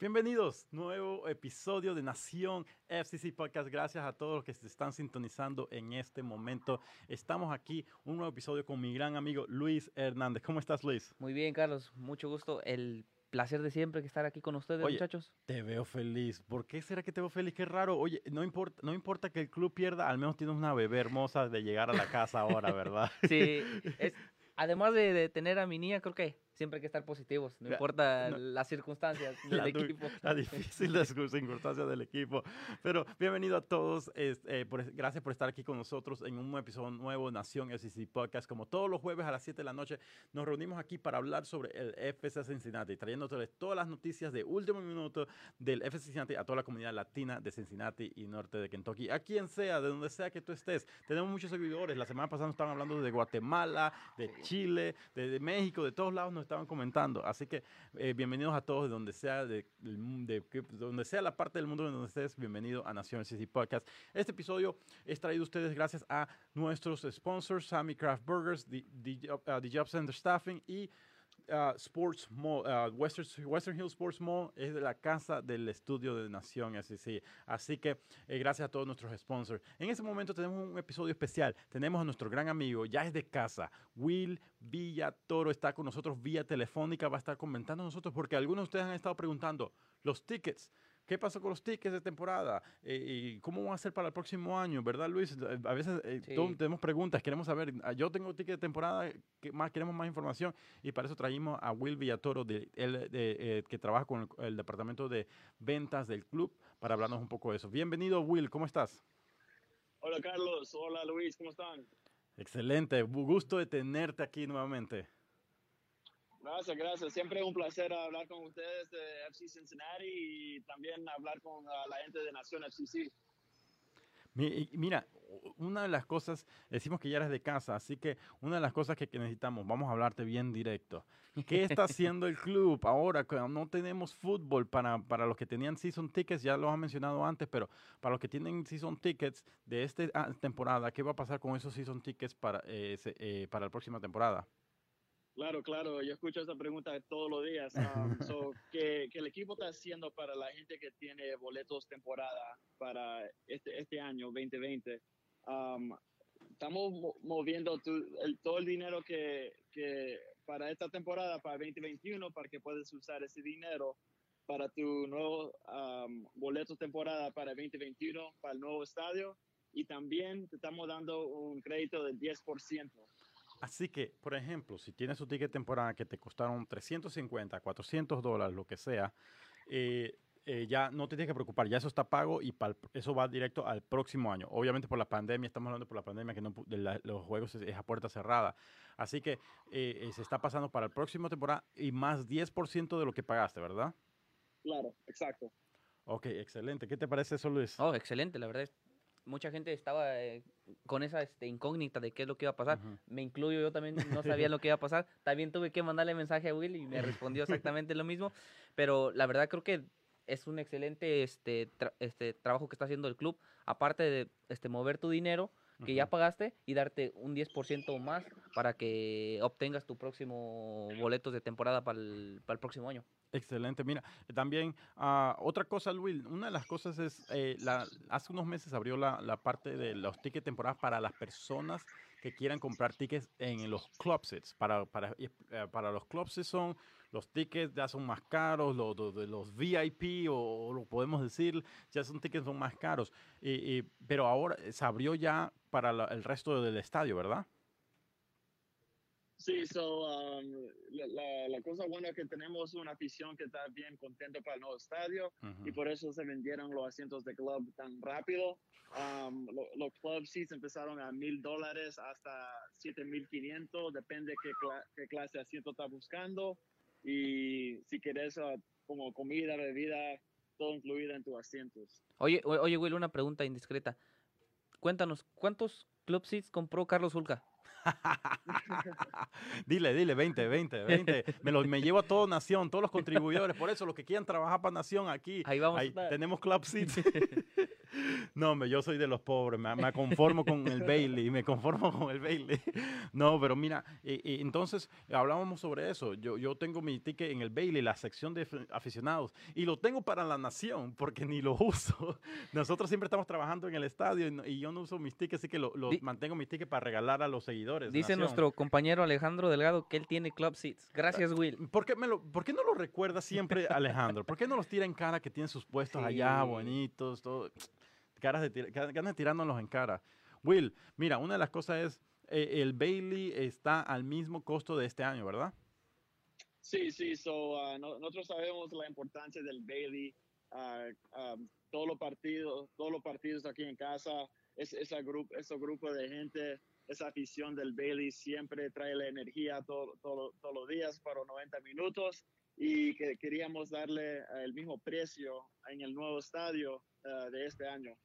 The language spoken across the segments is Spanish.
Bienvenidos, nuevo episodio de Nación FCC Podcast. Gracias a todos los que se están sintonizando en este momento. Estamos aquí, un nuevo episodio con mi gran amigo Luis Hernández. ¿Cómo estás, Luis? Muy bien, Carlos. Mucho gusto. El placer de siempre que estar aquí con ustedes, Oye, muchachos. Te veo feliz. ¿Por qué será que te veo feliz? Qué raro. Oye, no importa, no importa que el club pierda, al menos tienes una bebé hermosa de llegar a la casa ahora, ¿verdad? Sí, es, además de, de tener a mi niña, creo que siempre hay que estar positivos, no La- importa no. las circunstancias del la, equipo. la difícil sus circunstancias del equipo. Pero bienvenido a todos. es- eh, por- gracias por estar aquí con nosotros en un episodio nuevo de Nación SEC Podcast. Como todos los jueves a las 7 de la noche, nos reunimos aquí para hablar sobre el FC Cincinnati, trayéndoles todas las noticias de último minuto del FC Cincinnati a toda la comunidad latina de Cincinnati y norte de Kentucky. A quien sea, de donde sea que tú estés. Tenemos muchos seguidores. La semana pasada nos estaban hablando de Guatemala, de Chile, de, de México, de todos lados nos estaban comentando. Así que eh, bienvenidos a todos de donde sea, de, donde sea la parte del mundo donde estés. Bienvenido a Nación CC Podcast. Este episodio es traído ustedes gracias a nuestros sponsors, Sammy Craft Burgers, The, The, uh, The Job Center Staffing y uh, Sports Mall, uh, Western, Western Hill Sports Mall es la casa del estudio de Nación SEC. Así que eh, gracias a todos nuestros sponsors. En este momento tenemos un episodio especial. Tenemos a nuestro gran amigo, ya es de casa, Will Villa Toro, está con nosotros vía telefónica, va a estar comentando nosotros porque algunos de ustedes han estado preguntando los tickets. ¿Qué pasó con los tickets de temporada? Eh, ¿Y cómo van a ser para el próximo año? ¿Verdad, Luis? Eh, A veces eh, Sí. todos tenemos preguntas, queremos saber. ah, Yo tengo ticket de temporada, que más, queremos más información y para eso trajimos a Will Villatoro, de, él, de, eh, que trabaja con el, el departamento de ventas del club, para hablarnos un poco de eso. Bienvenido, Will, ¿cómo estás? Hola Carlos, hola Luis, ¿cómo están? Excelente, gusto de tenerte aquí nuevamente. Gracias, gracias. Siempre un placer hablar con ustedes de FC Cincinnati y también hablar con ah, la gente de Nación FCC. Mira, una de las cosas, decimos que ya eres de casa, así que una de las cosas que necesitamos, vamos a hablarte bien directo. ¿Qué está haciendo el club ahora no tenemos fútbol para, para los que tenían season tickets? Ya lo has mencionado antes, pero para los que tienen season tickets de esta temporada, ¿qué va a pasar con esos season tickets para, eh, eh, para la próxima temporada? Claro, claro, yo escucho esa pregunta todos los días. Um, so, ¿qué, qué el equipo está haciendo para la gente que tiene boletos temporada para este, este año 2020? Um, estamos mo- moviendo tu- el- todo el dinero que, que para esta temporada, para 2021, para que puedas usar ese dinero para tu nuevo um, boletos temporada para 2021, para el nuevo estadio. Y también te estamos dando un crédito del 10%. Así que, por ejemplo, si tienes tu ticket temporada que te costaron 350, 400 dólares, lo que sea, eh, eh, ya no te tienes que preocupar, ya eso está pago y pa'l- eso va directo al próximo año. Obviamente por la pandemia, estamos hablando por la pandemia que no, de la- los juegos es, es a puerta cerrada. Así que eh, eh, se está pasando para el próximo temporada y más 10% de lo que pagaste, ¿verdad? Claro, exacto. Ok, excelente. ¿Qué te parece eso, Luis? Oh, excelente, la verdad. Mucha gente estaba eh, con esa este, incógnita de qué es lo que iba a pasar. Me incluyo, yo también no sabía lo que iba a pasar. También tuve que mandarle mensaje a Will y me respondió exactamente lo mismo. Pero la verdad creo que es un excelente este, tra- este trabajo que está haciendo el club. Aparte de este, mover tu dinero que ya pagaste y darte un 10% más para que obtengas tu próximo boletos de temporada para el, para el próximo año. Excelente. Mira, eh, también ah, otra cosa, Luis, una de las cosas es, eh, la, hace unos meses abrió la, parte de los tickets temporadas para las personas que quieran comprar tickets en los club sets. Para, para, y, eh, para los club sets son, los tickets ya son más caros, los, VIP o, lo podemos decir, ya son tickets son más caros. Y- pero ahora se abrió ya para la- el resto del estadio, ¿verdad? Sí, so, um, la, la- cosa buena es que tenemos una afición que está bien contento para el nuevo estadio y por eso se vendieron los asientos de club tan rápido. Um, lo- los club seats empezaron a mil dólares hasta siete mil quinientos, depende qué, cla- qué clase de asiento estás buscando y si quieres uh, como comida, bebida, todo incluido en tus asientos. Oye, oye, Will, una pregunta indiscreta. Cuéntanos, ¿cuántos club seats compró Carlos Zulca? dile, dile, 20, 20, 20. Me, lo, me llevo a toda Nación, todos los contribuidores. Por eso, los que quieran trabajar para Nación aquí. Ahí vamos. tenemos Club Seats. No, me, yo soy de los pobres, me, conformo con el Bailey, me conformo con el Bailey. No, pero mira, y, entonces hablábamos sobre eso. Yo, yo tengo mi ticket en el Bailey, la sección de aficionados, y lo tengo para la nación, porque ni lo uso. Nosotros siempre estamos trabajando en el estadio y, yo no uso mis tickets, así que lo, mantengo mis tickets para regalar a los seguidores. Dice nuestro compañero Alejandro Delgado que él tiene Club Seats. Gracias, Will. ¿Por qué, me lo, ¿por qué no lo recuerda siempre Alejandro? ¿Por qué no los tira en cara que tienen sus puestos allá bonitos? Todo? caras de, ganas tirándonos en cara. Will, mira, una de las cosas es, eh, el Bailey está al mismo costo de este año, ¿verdad? Sí, sí, so, uh, nosotros sabemos la importancia del Bailey, uh, um, todos los partidos, todos los partidos aquí en casa, es, ese, grupo, ese grupo de gente, esa afición del Bailey siempre trae la energía todos los días para 90 minutos y que queríamos darle el mismo precio en el nuevo estadio uh, de este año.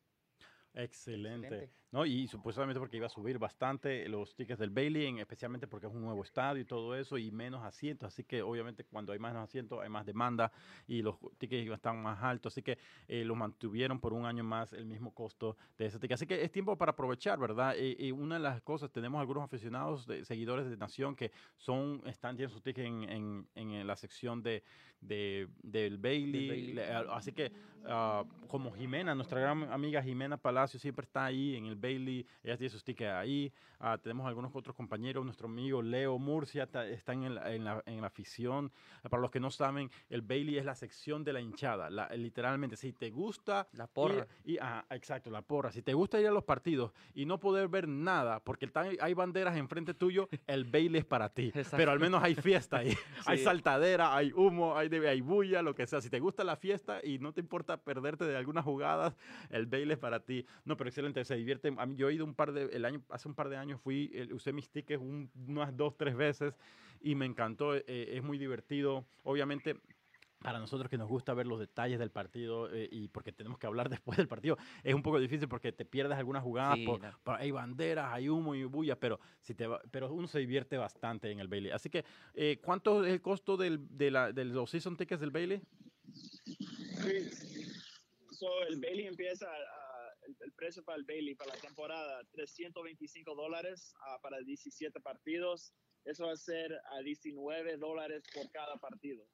Excelente. ¿No? Y supuestamente porque iba a subir bastante los tickets del Bailey, especialmente porque es un nuevo estadio y todo eso, y menos asientos. Así que obviamente cuando hay más asientos hay más demanda y los tickets iban a estar más altos. Así que eh, los mantuvieron por un año más el mismo costo de ese ticket. Así que es tiempo para aprovechar, ¿verdad? Y, una de las cosas, tenemos algunos aficionados, de, seguidores de Nación que son, están, tienen sus tickets en, en, la sección de, de del Bailey. Así que ah, como Jimena, nuestra gran amiga Jimena Palacio siempre está ahí en el Bailey, ella tiene sus tickets ahí. Ah, tenemos algunos otros compañeros, nuestro amigo Leo Murcia está, en, la, en, la, afición. Para los que no saben, el Bailey es la sección de la hinchada, literalmente. Si te gusta... La porra. y, exacto, la porra. Si te gusta ir a los partidos y no poder ver nada, porque hay banderas enfrente tuyo, el Bailey es para ti. Pero al menos hay fiesta ahí. Hay saltadera, hay humo, hay, hay bulla, lo que sea. Si te gusta la fiesta y no te importa perderte de algunas jugadas, el Bailey es para ti. No, pero excelente, se divierte. A mí, yo he ido un par de, el año, hace un par de años fui, usé mis tickets unas dos, tres veces y me encantó, eh, es muy divertido. Obviamente para nosotros que nos gusta ver los detalles del partido eh, y porque tenemos que hablar después del partido, es un poco difícil porque te pierdes algunas jugadas, hay banderas, hay humo y bulla, pero, si te pero uno se divierte bastante en el Bailey. Así que, eh, ¿cuánto es el costo del, de, la, de los season tickets del Bailey? el Bailey empieza a el, precio para el Bailey para la temporada, 325 dólares uh, para 17 partidos. Eso va a ser a 19 dólares por cada partido.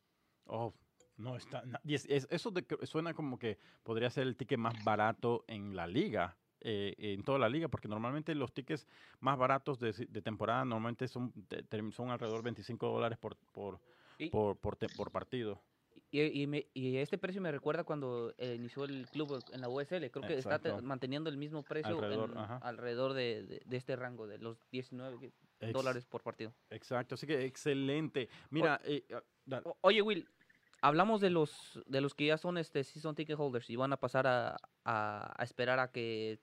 Oh, no está. eso suena como que podría ser el ticket más barato en la liga. Eh, en toda la liga, porque normalmente los tickets más baratos de, de temporada normalmente son, son alrededor de 25 dólares por, por, por, por, por partido. Y, y, y, este precio me recuerda cuando eh, inició el club en la USL. Creo que está manteniendo el mismo precio alrededor, alrededor de, de, este rango, de los 19 dólares por partido. Exacto, así que excelente. Mira, eh, ah, oye Will, hablamos de los de los que ya son este season ticket holders y van a pasar a, a, a esperar a que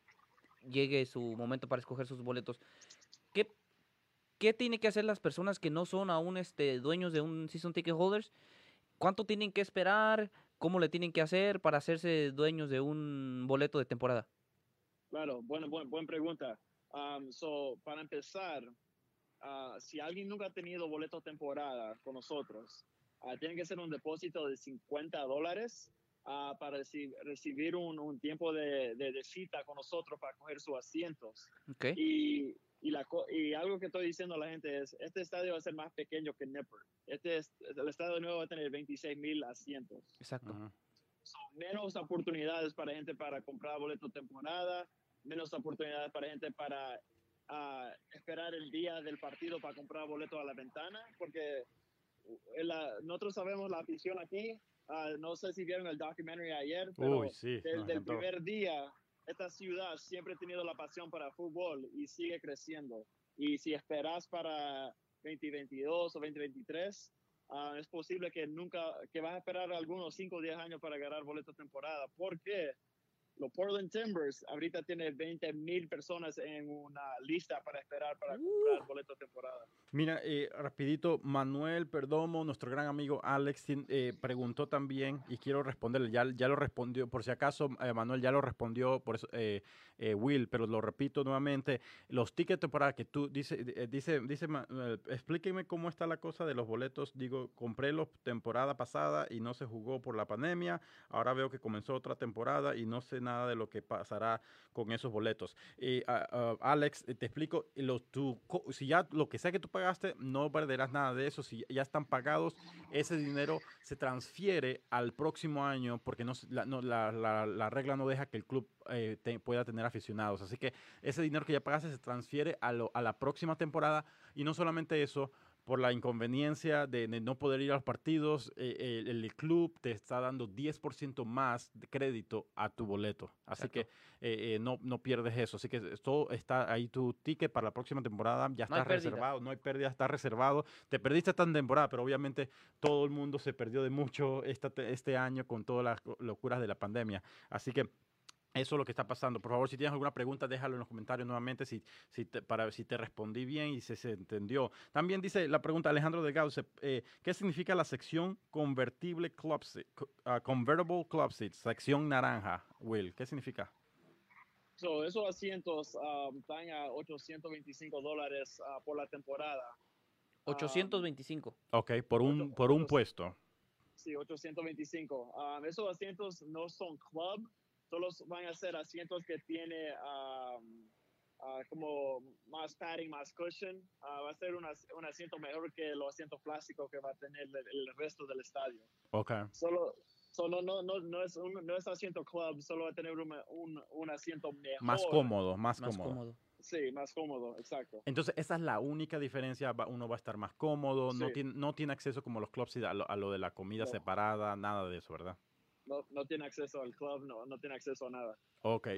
llegue su momento para escoger sus boletos. ¿Qué, ¿Qué tienen que hacer las personas que no son aún este, dueños de un season ticket holders? ¿Cuánto tienen que esperar? ¿Cómo le tienen que hacer para hacerse dueños de un boleto de temporada? Claro, buena, buena, pregunta. Um, so, para empezar, uh, si alguien nunca ha tenido boleto de temporada con nosotros, uh, tiene que hacer un depósito de 50 dólares uh, para recibir un, un tiempo de, de, de, cita con nosotros para coger sus asientos. Okay. Y y, la, y algo que estoy diciendo a la gente es, este estadio va a ser más pequeño que Nipper. Este el estadio nuevo va a tener 26 mil asientos. Exacto. menos oportunidades para gente para comprar boleto temporada, menos oportunidades para gente para uh, esperar el día del partido para comprar boleto a la ventana, porque eh, la, nosotros sabemos la afición aquí. Uh, no sé si vieron el documentary ayer, pero desde el primer día esta ciudad siempre ha tenido la pasión para fútbol y sigue creciendo. Y si esperas para 2022 o 2023, ah, es posible que nunca, que vas a esperar algunos 5 o 10 años para ganar boleto de temporada. ¿Por qué? Los Portland Timbers ahorita tiene 20 mil personas en una lista para esperar para comprar boleto de temporada. Mira, eh, rapidito, Manuel Perdomo, nuestro gran amigo Alex, eh, preguntó también y quiero responderle, ya, ya lo respondió, por si acaso eh, Manuel ya lo respondió, por eso, eh, eh, Will, pero lo repito nuevamente, los tickets de temporada que tú, dice, eh, dice, dice, Manuel, explíqueme cómo está la cosa de los boletos, digo, compré los temporada pasada y no se jugó por la pandemia, ahora veo que comenzó otra temporada y no sé nada de lo que pasará con esos boletos. Y uh, uh, Alex, te explico, si ya lo que sea que tú pagaste, no perderás nada de eso. Si ya están pagados, ese dinero se transfiere al próximo año porque la, regla no deja que el club eh, pueda tener aficionados. Así que ese dinero que ya pagaste se transfiere a la próxima temporada y no solamente eso, por la inconveniencia de, de, no poder ir a los partidos, eh, el, el, club te está dando 10% más de crédito a tu boleto. Así Exacto. que eh, no, no pierdes eso. Así que todo está ahí tu ticket para la próxima temporada, ya está reservado, no hay pérdida, está reservado. Te perdiste esta temporada, pero obviamente todo el mundo se perdió de mucho esta, este año con todas las locuras de la pandemia. Así que eso es lo que está pasando. Por favor, si tienes alguna pregunta, déjalo en los comentarios nuevamente si, si te, para ver si te respondí bien y si se entendió. También dice la pregunta Alejandro Delgado, eh, ¿qué significa la sección convertible club seat, uh, convertible club seat, sección naranja, Will? ¿Qué significa? So, esos asientos um, están a 825 dólares uh, por la temporada. 825. Um, ok, por un, por un puesto. Sí, 825. Um, esos asientos no son club, solo van a ser asientos que tiene um, uh, como más padding, más cushion. Uh, va a ser una, un asiento mejor que los asientos plásticos que va a tener el, el resto del estadio. Ok. Solo, solo no, no, no, es un, no es asiento club, solo va a tener un, un, un asiento mejor. Más cómodo, más, más cómodo. cómodo. Sí, más cómodo, exacto. Entonces, esa es la única diferencia. Uno va a estar más cómodo, sí. no, tiene, no tiene acceso como los clubs a lo, a lo de la comida no. separada, nada de eso, ¿verdad? No, no, tiene acceso al club, no, no tiene acceso a nada. Ok,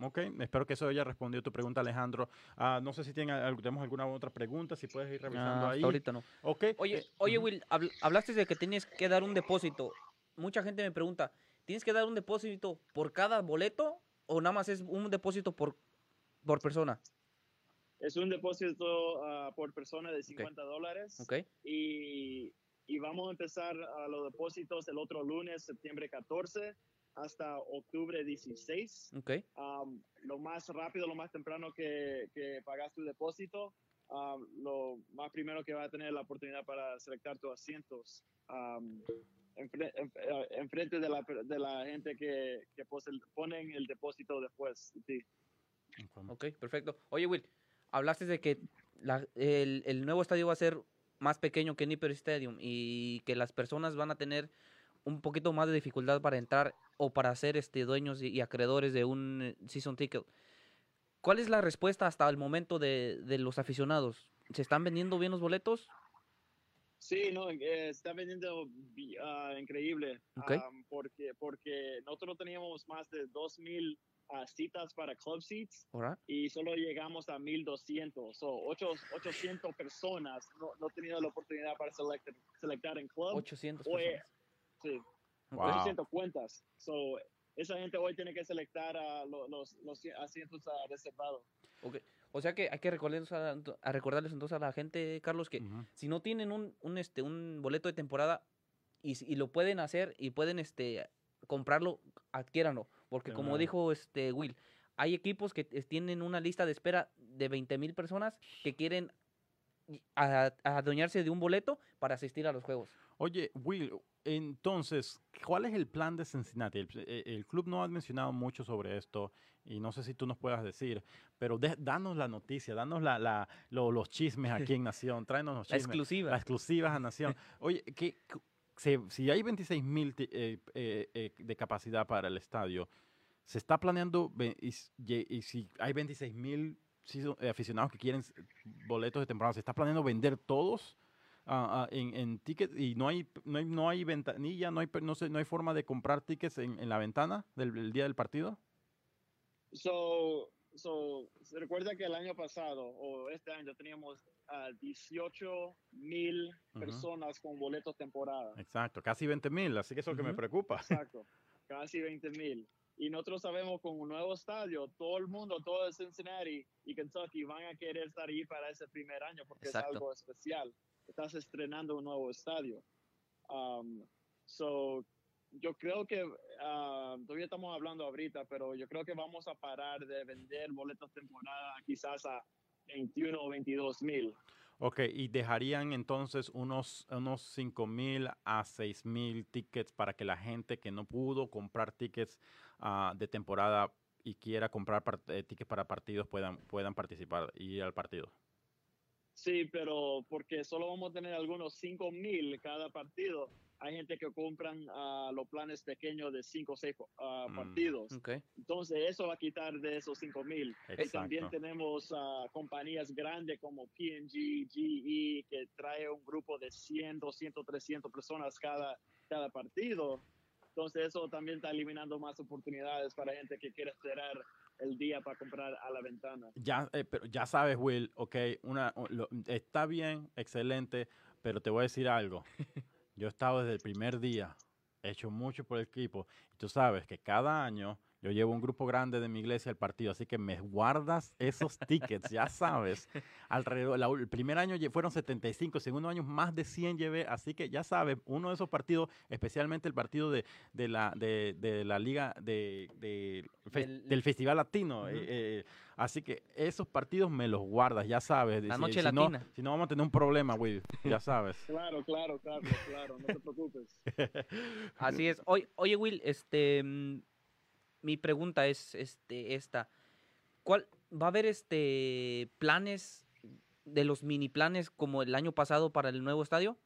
ok. Espero que eso haya respondido tu pregunta, Alejandro. Uh, no sé si tienen, tenemos alguna otra pregunta, si puedes ir revisando ah, ahí. ahorita no. Ok. Oye, oye Will, hablaste de que tienes que dar un depósito. Mucha gente me pregunta, ¿tienes que dar un depósito por cada boleto o nada más es un depósito por, por persona? Es un depósito uh, por persona de 50 okay. dólares. Okay. Y y vamos a empezar a los depósitos el otro lunes, septiembre 14, hasta octubre 16. Okay. Um, lo más rápido, lo más temprano que, que pagas tu depósito, um, lo más primero que va a tener la oportunidad para selectar tus asientos. Um, enfrente, enfrente de, la, de la gente que, que pose, ponen el depósito después. Sí. Ok, perfecto. Oye, Will, hablaste de que la, el, el nuevo estadio va a ser más pequeño que Nipper Stadium y que las personas van a tener un poquito más de dificultad para entrar o para ser este, dueños y, y acreedores de un season ticket. ¿Cuál es la respuesta hasta el momento de, de los aficionados? ¿Se están vendiendo bien los boletos? Sí, no, eh, está vendiendo uh, increíble okay. um, porque, porque nosotros teníamos más de 2.000 uh, citas para club seats right. y solo llegamos a 1200. So, 8, 800 personas no, no tenido la oportunidad para selectar, selectar en club. 800 hoy, personas. Sí, wow. 800 cuentas. So, esa gente hoy tiene que selectar uh, los, los, los, asientos reservados. Okay. O sea que hay que recordarles, a, a recordarles entonces a la gente, Carlos, que uh -huh. si no tienen un, un, este, un boleto de temporada y, y lo pueden hacer y pueden este, comprarlo, adquiéranlo. Porque como dijo este Will, hay equipos que tienen una lista de espera de 20 mil personas que quieren adueñarse de un boleto para asistir a los juegos. Oye, Will, entonces, ¿cuál es el plan de Cincinnati? El, el, club no ha mencionado mucho sobre esto y no sé si tú nos puedas decir, pero de, danos la noticia, danos la, la, lo, los chismes aquí en Nación, tráenos los chismes. La exclusiva. Las exclusivas a Nación. Oye, ¿qué, si, hay 26 mil eh, eh, eh, de capacidad para el estadio, se está planeando, y, si hay 26 mil aficionados que quieren boletos de temporada, ¿se está planeando vender todos uh, uh, en, en tickets y no hay, no no hay ventanilla, no hay, no, sé, no hay forma de comprar tickets en, en la ventana del, del, día del partido? So, so, se recuerda que el año pasado o este año teníamos a 18 mil uh -huh. personas con boletos temporada. Exacto, casi 20 mil, así que eso es lo que me preocupa. Exacto, casi 20 mil. Y nosotros sabemos con un nuevo estadio, todo el mundo, todo Cincinnati y Kentucky van a querer estar ahí para ese primer año porque Exacto. es algo especial. Estás estrenando un nuevo estadio. Um, so, yo creo que ah, todavía estamos hablando ahorita, pero yo creo que vamos a parar de vender boletos temporada quizás a 21 o 22 mil. Ok, y dejarían entonces unos, unos 5 mil a 6 mil tickets para que la gente que no pudo comprar tickets ah, de temporada y quiera comprar eh, tickets para partidos puedan, puedan participar y ir al partido. Sí, pero porque solo vamos a tener algunos 5 mil cada partido. Hay gente que compran ah, los planes pequeños de 5 o 6 Mm. partidos. Entonces, eso va a quitar de esos 5 mil. Y también tenemos ah, compañías grandes como P&G, GE, que trae un grupo de 100, 200, 300 personas cada, cada partido. Entonces, eso también está eliminando más oportunidades para gente que quiere esperar el día para comprar a la ventana. Ya, eh, pero ya sabes, Will, ok, una, lo- está bien, excelente, pero te voy a decir algo. Yo he estado desde el primer día, he hecho mucho por el equipo, y tú sabes que cada año yo llevo un grupo grande de mi iglesia al partido, así que me guardas esos tickets, ya sabes. Alrededor, la el primer año fueron 75, el segundo año más de 100 llevé, así que ya sabes, uno de esos partidos, especialmente el partido de, de la, de, de la liga de, de- fe- Del- del Festival Latino. Eh, eh, así que esos partidos me los guardas, ya sabes. La si- noche si no- latina. si no, vamos a tener un problema, Will, ya sabes. Claro, claro, Carlos, claro, no te preocupes. Así es. Oye, oye, Will, este, mm, mi pregunta es, este, esta. ¿Cuál va a haber, este, planes de los mini planes como el año pasado para el nuevo estadio?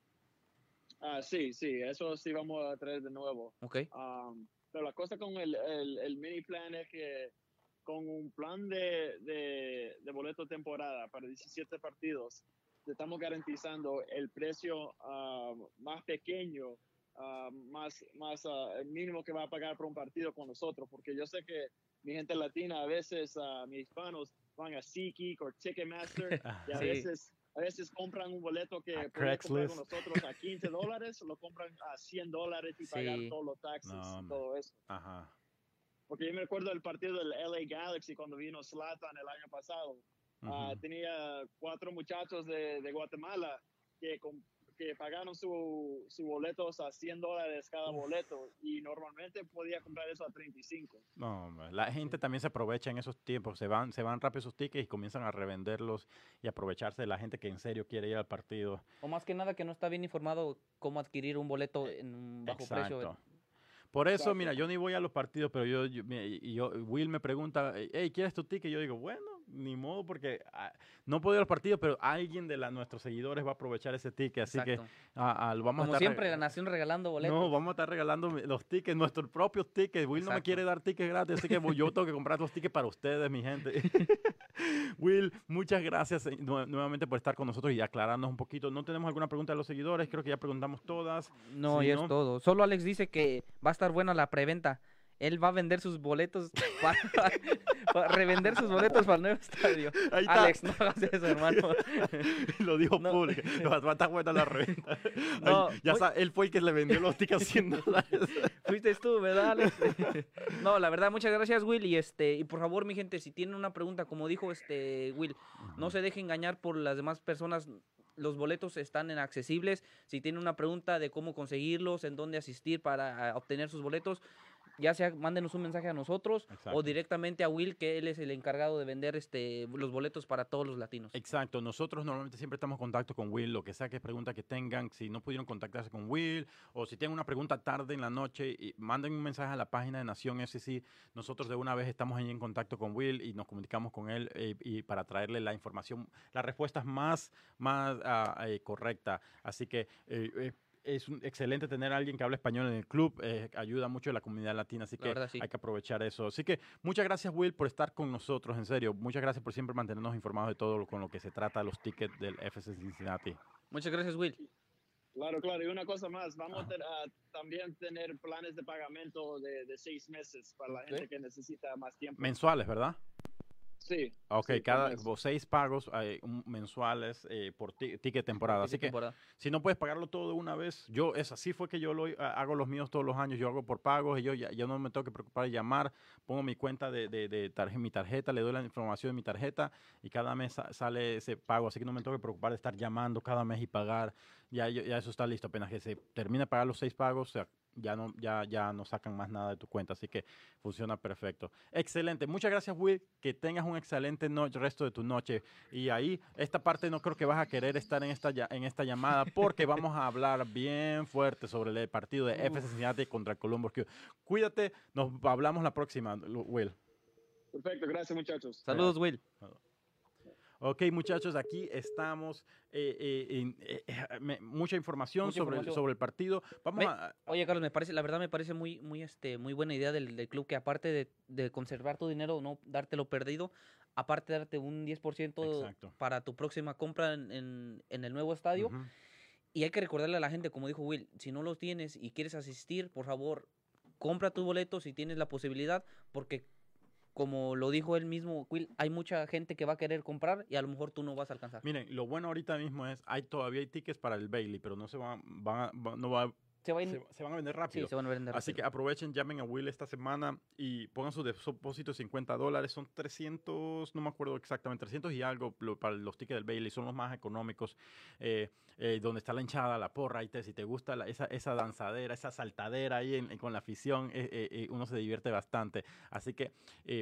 Ah, sí, sí, eso sí vamos a traer de nuevo. Ok. Um, pero la cosa con el, el, el mini plan es que con un plan de, de, de boleto temporada para 17 partidos, te estamos garantizando el precio ah, más pequeño, ah, más, más ah, el mínimo que va a pagar por un partido con nosotros, porque yo sé que mi gente latina, a veces ah, mis hispanos van a SeatGeek o Ticketmaster y a Sí. veces a veces compran un boleto que pueden comprar con nosotros a 15 dólares, lo compran a 100 dólares y pagar Sí. todos los taxes No, y todo eso. Ajá. Porque yo me recuerdo del partido del LA Galaxy cuando vino Zlatan el año pasado. Ah, ujú. tenía cuatro muchachos de, de Guatemala que, que pagaron su, su boletos a 100 dólares cada boleto y normalmente podía comprar eso a 35. No, hombre, la gente también se aprovecha en esos tiempos, se van, se van rápido esos tickets y comienzan a revenderlos y aprovecharse de la gente que en serio quiere ir al partido. O más que nada que no está bien informado cómo adquirir un boleto en un bajo precio. Exacto. Por eso, Exacto. mira, yo ni voy a los partidos, pero yo, yo- yo- Will me pregunta, hey, ¿quieres tu ticket? Y yo digo, bueno, ni modo, porque ah, no puedo ir a los partidos, pero alguien de la, nuestros seguidores va a aprovechar ese ticket, así que Exacto. ah, ah, lo vamos Como a estar siempre, la nación regalando boletos. No, vamos a estar regalando los tickets, nuestros propios tickets. Will no me Exacto. quiere dar tickets gratis, así que yo tengo que comprar los tickets para ustedes, mi gente. Will, muchas gracias eh, nue- nuevamente por estar con nosotros y aclararnos un poquito. No tenemos alguna pregunta de los seguidores, creo que ya preguntamos todas. No, Sí, y ¿no? es todo. Solo Alex dice que va a estar buena la preventa. Él va a vender sus boletos para, para revender sus boletos para el nuevo estadio. Ahí está. Alex, no hagas eso, hermano. lo dijo No. público. Va a estar buena la reventa. Ay, No, ya muy- sa- él fue el que le vendió los tickets a 100 dólares. Fuiste tú, ¿verdad, Alex? no, la verdad, muchas gracias, Will. Y este, y por favor, mi gente, si tienen una pregunta, como dijo este Will, no se deje engañar por las demás personas. Los boletos están en accesibles. Si tienen una pregunta de cómo conseguirlos, en dónde asistir para obtener sus boletos, ya sea mándenos un mensaje a nosotros Exacto. o directamente a Will, que él es el encargado de vender este los boletos para todos los latinos. Exacto, nosotros normalmente siempre estamos en contacto con Will, lo que sea que pregunta que tengan, si no pudieron contactarse con Will o si tienen una pregunta tarde en la noche, y manden un mensaje a la página de Nación SC, nosotros de una vez estamos ahí en contacto con Will y nos comunicamos con él eh, y para traerle la información, las respuestas más, más ah, eh, correcta. Así que eh, es un- excelente tener a alguien que habla español en el club, eh, ayuda mucho a la comunidad latina, así La que verdad, sí. hay que aprovechar eso. Así que muchas gracias Will por estar con nosotros, en serio, muchas gracias por siempre mantenernos informados de todo lo con lo que se trata los tickets del FC Cincinnati. Muchas gracias, Will. Claro, claro. Y una cosa más, vamos a también tener planes de pagamento de, de seis meses para la gente que necesita más tiempo. Mensuales, ¿verdad? Sí. Ok, sí, cada seis pagos eh, mensuales eh, por ti- ticket temporada. Así que temporada. si no puedes pagarlo todo de una vez, yo es así fue que yo lo ha- hago los míos todos los años. Yo hago por pagos y yo ya, ya no me tengo que preocupar de llamar. Pongo mi cuenta de, de, de tarje- mi tarjeta, le doy la información de mi tarjeta y cada mes sa- sale ese pago. Así que no me tengo que preocupar de estar llamando cada mes y pagar. Ya, yo- ya eso está listo. Apenas que se termine de pagar los seis pagos, ya no, ya, ya no sacan más nada de tu cuenta. Así que funciona perfecto. Excelente. Muchas gracias, Will. Que tengas un excelente no- resto de tu noche. Y ahí, esta parte no creo que vas a querer estar en esta, ya- en esta llamada porque vamos a hablar bien fuerte sobre el partido de FC Cincinnati contra Columbus Crew. Cuídate. Nos hablamos la próxima, Will. Perfecto, gracias muchachos. Saludos, Will. Ok, muchachos, aquí estamos. eh, eh, eh, mucha información Mucha sobre, información. sobre el partido. Vamos a... Oye, Carlos, me parece, la verdad me parece muy, muy, este, muy buena idea del, del club que aparte de, de conservar tu dinero, no dártelo perdido, aparte de darte un 10% Exacto. para tu próxima compra en, en- en el nuevo estadio. Y hay que recordarle a la gente, como dijo Will, si no los tienes y quieres asistir, por favor, compra tus boletos si tienes la posibilidad, porque como lo dijo él mismo, Will, hay mucha gente que va a querer comprar y a lo mejor tú no vas a alcanzar. Miren, lo bueno ahorita mismo es, hay todavía hay tickets para el Bailey, pero no se van, van a- va- no va- Se, va a ir- se, se van a vender sí, rápido. se van a vender Así que rápido. aprovechen, llamen a Will esta semana y pongan su depósito de 50 dólares. Son 300, no me acuerdo exactamente, 300 y algo para los tickets del Bailey. Son los más económicos. eh, eh, donde está la hinchada, la porra. Y te, si te gusta la- esa, esa danzadera, esa saltadera ahí en- en- con la afición, eh, uno se divierte bastante. Así que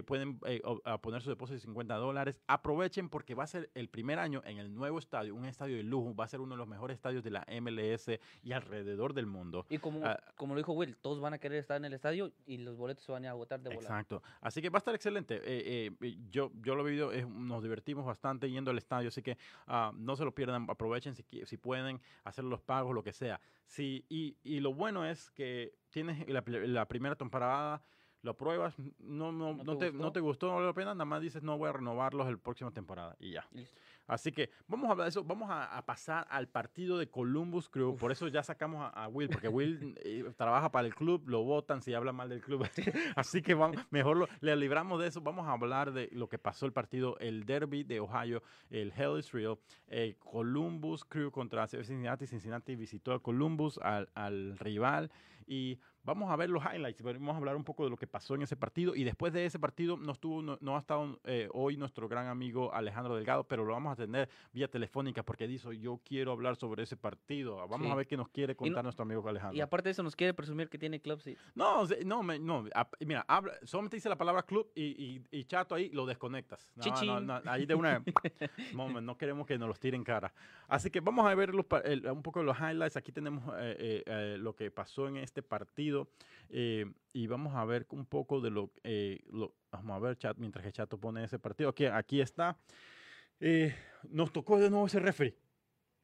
pueden a poner su depósito de 50 dólares. Aprovechen porque va a ser el primer año en el nuevo estadio, un estadio de lujo. Va a ser uno de los mejores estadios de la MLS y alrededor del mundo. Y como, ah, como lo dijo Will, todos van a querer estar en el estadio y los boletos se van a agotar de volada. Exacto. Así que va a estar excelente. Eh, eh, eh, yo, yo lo he vivido, es- nos divertimos bastante yendo al estadio, así que ah, no se lo pierdan, aprovechen si, si pueden hacer los pagos, lo que sea. Sí, y, y lo bueno es que tienes la, la primera temporada, lo pruebas, no, no, ¿No no, te te, no gustó? te gustó, no vale la pena, nada más dices no voy a renovarlos el próxima temporada y ya. Listo. Así que vamos a hablar de eso, vamos a, a pasar al partido de Columbus Crew, por eso ya sacamos a, a Will, porque Will eh, trabaja para el club, lo votan si habla mal del club, así que vamos, mejor lo- le libramos de eso, vamos a hablar de lo que pasó el partido, el derby de Ohio, el Hell is Real, eh, Columbus Crew contra Cincinnati, Cincinnati visitó a Columbus, al, al rival, y vamos a ver los highlights, vamos a hablar un poco de lo que pasó en ese partido, y después de ese partido no, estuvo, no, no ha estado eh, hoy nuestro gran amigo Alejandro Delgado, pero lo vamos a tener vía telefónica porque dice, yo quiero hablar sobre ese partido, vamos Sí. a ver qué nos quiere no- contar nuestro amigo Alejandro. Y aparte de eso, nos quiere presumir que tiene club seats. No, no, no. Mira, habla, solamente dice la palabra club y, y- y chato ahí, lo desconectas. No, no, ahí de una. no, no queremos que nos los tiren cara. Así que vamos a ver los pa- el- un poco de los highlights. Aquí tenemos eh, eh, lo que pasó en este partido eh, y vamos a ver un poco de lo, eh, lo- Vamos a ver, chat, mientras que Chato pone ese partido. Aquí, aquí está. Eh, nos tocó de nuevo ese referee.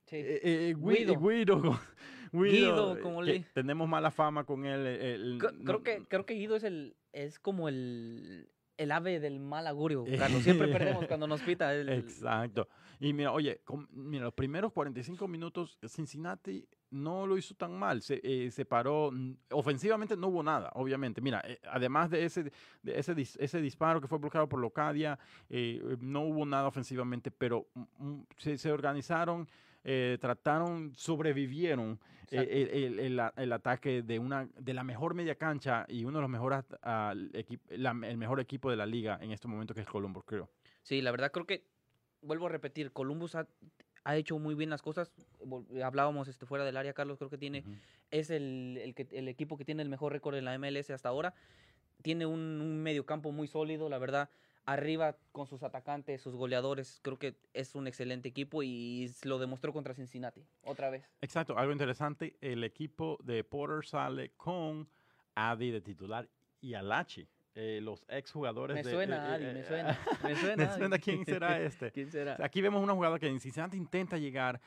Sí. Eh, eh, Gui- Guido. Guido. Guido, Guido, eh, como le- Tenemos mala fama con él. eh, el- no- creo, que, creo que Guido es, el, es como el, el ave del mal augurio, Carlos. Siempre perdemos cuando nos pita. el- Exacto. Y mira, oye, com- mira, los primeros 45 minutos, Cincinnati no lo hizo tan mal. Se, eh, se paró. Ofensivamente no hubo nada, obviamente. Mira, eh, además de ese, de ese, dis- ese disparo que fue bloqueado por Locadia, eh, no hubo nada ofensivamente, pero mm, se, se organizaron. eh, trataron, sobrevivieron el, el- ataque de una de la mejor media cancha y uno de los mejores la- el mejor equipo de la liga en este momento que es Columbus, creo. Sí, la verdad creo que, vuelvo a repetir, Columbus ha, ha hecho muy bien las cosas. Vol- Hablábamos este, fuera del área, Carlos, creo que tiene, es el, el, que, el equipo que tiene el mejor récord en la MLS hasta ahora. Tiene un, un mediocampo muy sólido, la verdad. Arriba con sus atacantes, sus goleadores, creo que es un excelente equipo y lo demostró contra Cincinnati, otra vez. Exacto, algo interesante, el equipo de Porter sale con Adi de titular y Alachi, eh, los exjugadores Me de... suena, eh, eh, me eh, suena, me suena. me Adi. suena quién será este. ¿Quién será? Aquí vemos una jugada que en Cincinnati intenta llegar,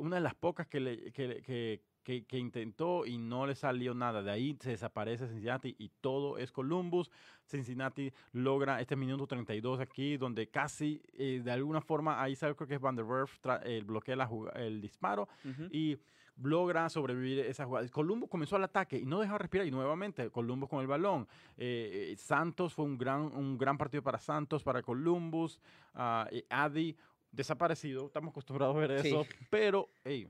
una de las pocas que, le- que, que- que- que intentó y no le salió nada. De ahí se desaparece Cincinnati y todo es Columbus. Cincinnati logra este minuto 32 aquí, donde casi eh, de alguna forma, ahí sabe creo que es Van der Werf, tra- eh, bloquea la el disparo y logra sobrevivir esa jugada. Columbus comenzó al ataque y no dejó respirar y nuevamente Columbus con el balón. Eh, eh, Santos fue un gran, un gran partido para Santos, para Columbus. Uh, Adi desaparecido, estamos acostumbrados a ver eso, pero hey,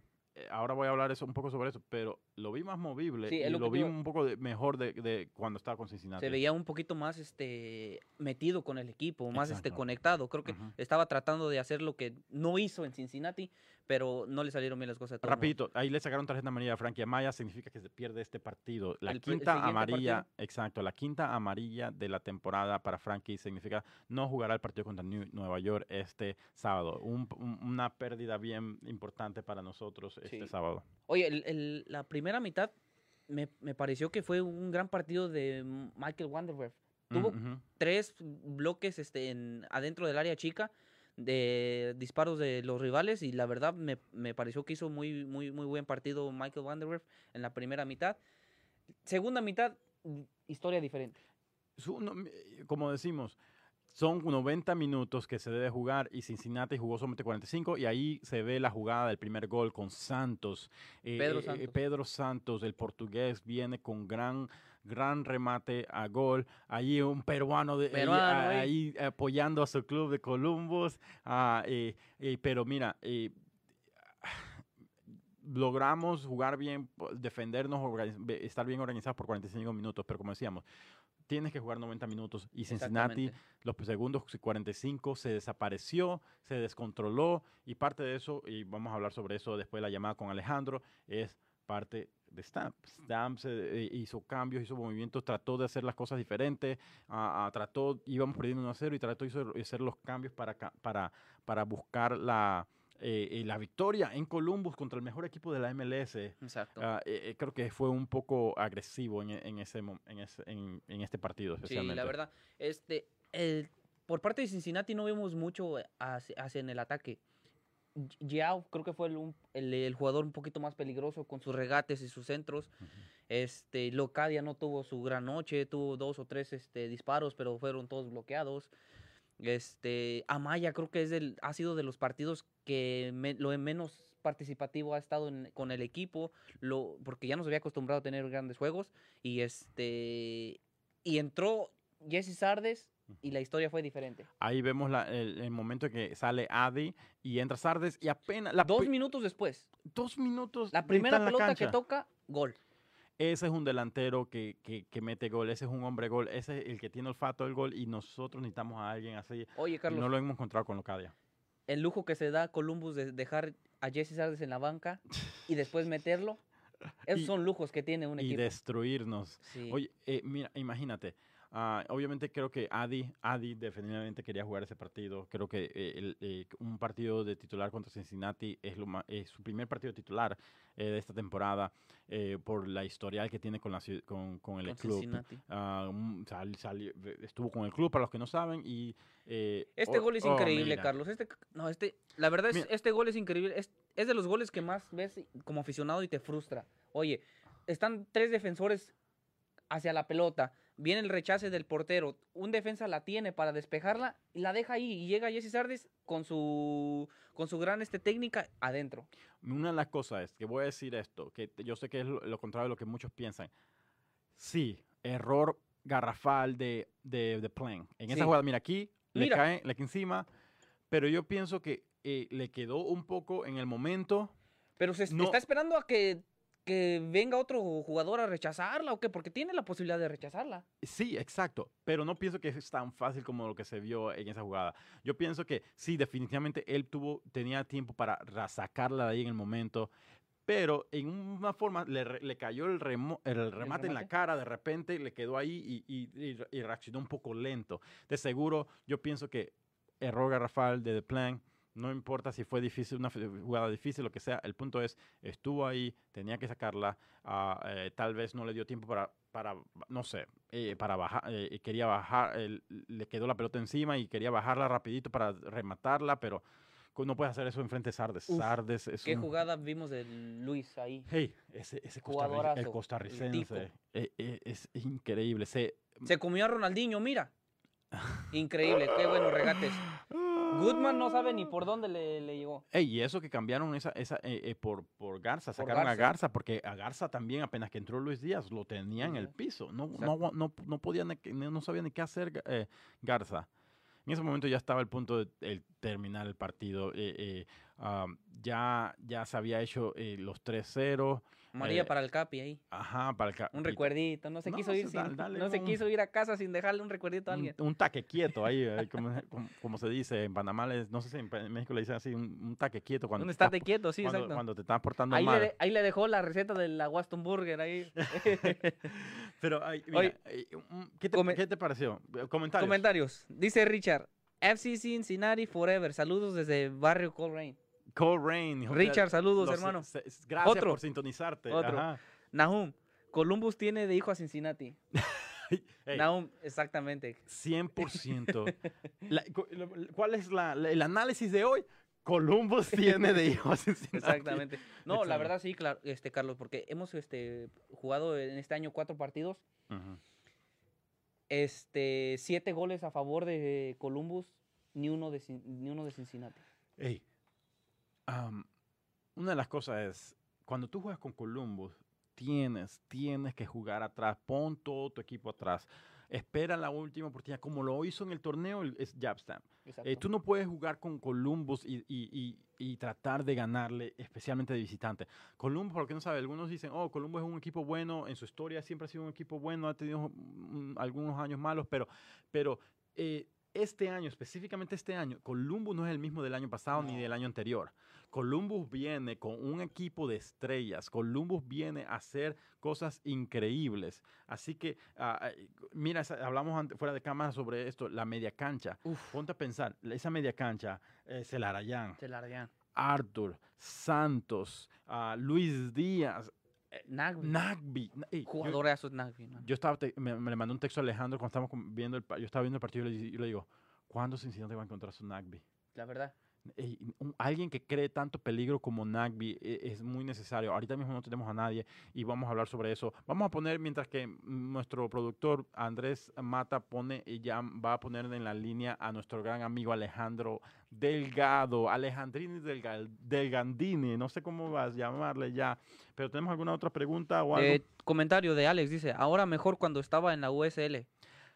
ahora voy a hablar eso, un poco sobre eso, pero lo vi más movible y lo, vi un poco mejor de, cuando estaba con Cincinnati. Se veía un poquito más este metido con el equipo, más este conectado. Creo que estaba tratando de hacer lo que no hizo en Cincinnati, pero no le salieron bien las cosas. Rapidito, ahí le sacaron tarjeta amarilla a Frankie Amaya, significa que se pierde este partido. La quinta amarilla, exacto, la quinta amarilla de la temporada para Frankie significa no jugará el partido contra Nueva York este sábado. una pérdida bien importante para nosotros este sábado. Oye, la primera mitad me, pareció que fue un gran partido de Michael Wanderwerf. Tuvo tres bloques este, en, adentro del área chica de disparos de los rivales y la verdad me, pareció que hizo muy, muy, muy buen partido Michael Wanderwerf en la primera mitad. Segunda mitad, historia diferente. Como decimos, son 90 minutos que se debe jugar y Cincinnati jugó solamente 45 y ahí se ve la jugada del primer gol con Santos. Eh, Pedro, eh, Santos. Pedro Santos, el portugués, viene con gran gran remate a gol. Allí un peruano, de, ahí, apoyando a su club de Columbus. Ah, pero mira, logramos jugar bien, defendernos, estar bien organizados por 45 minutos, pero como decíamos, tienes que jugar 90 minutos. Y Cincinnati, los segundos 45, se desapareció, se descontroló. Y parte de eso, y vamos a hablar sobre eso después de la llamada con Alejandro, es parte de Stamp. Stamp se, eh, hizo cambios, hizo movimientos, trató de hacer las cosas diferentes, trató, íbamos perdiendo 1 a 0 y trató de hacer los cambios para, para, para buscar la, eh, la victoria en Columbus contra el mejor equipo de la MLS. Exacto. Ah, eh, creo que fue un poco agresivo en, en ese, en, ese en, en, este partido, especialmente. Sí, la verdad. Este, el, por parte de Cincinnati no vimos mucho hacia, hacia en el ataque. Yao creo que fue el, el, jugador un poquito más peligroso con sus regates y sus centros. este, Locadia no tuvo su gran noche, tuvo dos o tres este, disparos, pero fueron todos bloqueados. Este, Amaya creo que es el, ha sido de los partidos que lo menos participativo ha estado con el equipo, lo, porque ya nos había acostumbrado a tener grandes juegos. Y este y entró Jesse Sardes y la historia fue diferente. Ahí vemos el, momento en que sale Adi y entra Sardes y apenas... dos minutos después. Dos minutos. La primera pelota que toca, gol. Ese es un delantero que, que, mete gol, ese es un hombre gol, ese es el que tiene olfato del gol y nosotros necesitamos a alguien así. Oye, Carlos. No lo hemos encontrado con Locadia. El lujo que se da Columbus de dejar a Jesse Sardes en la banca y después meterlo. Esos son lujos que tiene un equipo. Y destruirnos. Oye, eh, mira, imagínate. Ah, obviamente creo que Adi, Adi definitivamente quería jugar ese partido. Creo que eh, eh, un partido de titular contra Cincinnati es, lo su primer partido titular eh, de esta temporada por la historial que tiene con, la, con, con el club. Ah, estuvo con el club, para los que no saben. y Este gol es oh, increíble, Carlos. Este, no, este, la verdad es este gol es increíble. Es, es de los goles que más ves como aficionado y te frustra. Oye, están tres defensores hacia la pelota viene el rechace del portero, un defensa la tiene para despejarla y la deja ahí y llega Jesse Sardes con su con su gran este, técnica adentro. Una de las cosas es que voy a decir esto, que yo sé que es lo, contrario de lo que muchos piensan. Sí, error garrafal de, de, de Plan. En esa jugada, mira aquí, le cae, le cae encima, pero yo pienso que eh, le quedó un poco en el momento. Pero se está esperando a que que venga otro jugador a rechazarla o qué, porque tiene la posibilidad de rechazarla. Sí, exacto, pero no pienso que es tan fácil como lo que se vio en esa jugada. Yo pienso que sí, definitivamente él tuvo, tenía tiempo para sacarla de ahí en el momento, pero en una forma le, cayó el, el remate en la cara, de repente le quedó ahí y, y, reaccionó un poco lento. De seguro, yo pienso que error garrafal de The Plan no importa si fue difícil, una jugada difícil, lo que sea, el punto es, estuvo ahí, tenía que sacarla, eh, tal vez no le dio tiempo para, para no sé, eh, para bajar, eh, quería bajar, le quedó la pelota encima y quería bajarla rapidito para rematarla, pero no puede hacer eso enfrente de Sardes. Sardes es ¿Qué jugada vimos de Luis ahí? Hey, ese, ese el costarricense es, increíble. Se, se comió a Ronaldinho, mira. Increíble, qué buenos regates. Goodman no sabe ni por dónde le, le llegó. Ey, y eso que cambiaron esa, esa eh, eh, por, por Garza, sacaron a Garza. Porque a Garza también apenas que entró Luis Díaz lo tenía en el piso. No, no, no, no podía, no sabía ni qué hacer eh, Garza. En ese momento ya estaba el punto de el terminar el partido. eh, eh, ya, ya se había hecho eh, los 3-0. María Eh, para el Capi ahí. Ajá, para el ca- Un recuerdito. No se No, quiso ir sin- dale- dale no se un- quiso ir a casa sin dejarle un recuerdito a alguien. un taque quieto ahí, eh, como, como- como se dice en Panamá, les- no sé si en, México le dicen así, un, un taque quieto cuando, Un estás estate quieto, sí, cuando, exacto. cuando te estás portando Ahí le, mal. de- ahí le dejó la receta de la Waston Burger ahí. Pero, ay, mira, eh, un- ¿qué, te, come- qué te pareció? Eh, Comentarios. Comentarios. Dice Richard. FC Cincinnati Forever. Saludos desde Barrio Coleraine. Cole Rain. hijo, Richard, saludos, los- hermano. se- gracias Otro. por sintonizarte. Otro. ajá. Nahum. Columbus tiene de hijo a Cincinnati. Nahum, exactamente. 100%. La- ¿Cuál es la- la- el análisis de hoy? Columbus tiene de hijos. Exactamente. No, la verdad sí, claro, este Carlos, porque hemos este jugado en este año cuatro partidos, este siete goles a favor de Columbus, ni uno de ni uno de Cincinnati. Ey, una de las cosas es, cuando tú juegas con Columbus, tienes, tienes que jugar atrás, pon todo tu equipo atrás. Espera la última oportunidad, como lo hizo en el torneo, el- es Jabstam. Eh, tú no puedes jugar con Columbus y, y- y- y tratar de ganarle, especialmente de visitante. Columbus, por lo que no sabe, algunos dicen, oh, Columbus es un equipo bueno, en su historia siempre ha sido un equipo bueno, ha tenido mm, algunos años malos, pero, pero eh, este año, específicamente este año, Columbus no es el mismo del año pasado ni del año anterior. Columbus viene con un equipo de estrellas. Columbus viene a hacer cosas increíbles. Así que, ah, ah, mira, hablamos fuera de cámara sobre esto, la media cancha. Uf, Ponte a pensar, esa media cancha, eh, Celarayán, se largan. Arthur, Santos, ah, Luis Díaz, Nagby. Nagby. na- ey, yo- Jugadorazo Nagby. Yo, estaba, te- me, me le mandó un texto a Alejandro cuando estábamos viendo el, yo estaba viendo el partido y le, y le digo, ¿cuándo Cincinnati va a encontrar su Nagby? La verdad. Un- alguien que cree tanto peligro como Nagby e- es muy necesario. Ahorita mismo no tenemos a nadie y vamos a hablar sobre eso. Vamos a poner, mientras que nuestro productor Andrés Mata pone y ya va a poner en la línea a nuestro gran amigo Alejandro Delgado, Alejandrini Delga- Delgandini, no sé cómo vas a llamarle ya, pero tenemos alguna otra pregunta o algo. Eh, comentario de Alex dice, ahora mejor cuando estaba en la USL.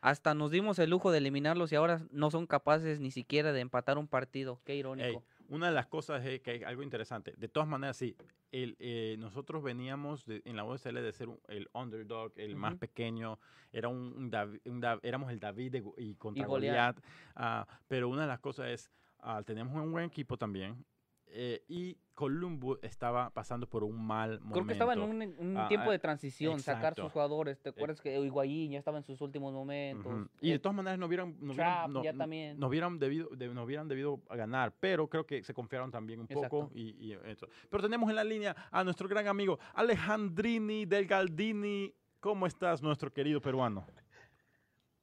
Hasta nos dimos el lujo de eliminarlos y ahora no son capaces ni siquiera de empatar un partido. Qué irónico. Ey, una de las cosas es que hay algo interesante. De todas maneras, sí, el, eh, nosotros veníamos de- en la USL de ser un- el underdog, el más pequeño, era un, un Davi- un Da- éramos el David de y contra Goliat. Goliat. ah, pero una de las cosas es, ah, teníamos un buen equipo también. Eh, y Columbus estaba pasando por un mal momento. Creo que estaba en un, un Ah, tiempo ah, de transición, sacar sus jugadores. ¿Te acuerdas que Higuaín ya estaba en sus últimos momentos? Y de Eh, todas maneras no hubieran, no Trapp hubieran, no- ya no- también. no hubieran debido, de- no hubieran debido a ganar, pero creo que se confiaron también un poco y, y eso. Pero tenemos en la línea a nuestro gran amigo Alejandrini del Galdini. ¿Cómo estás, nuestro querido peruano?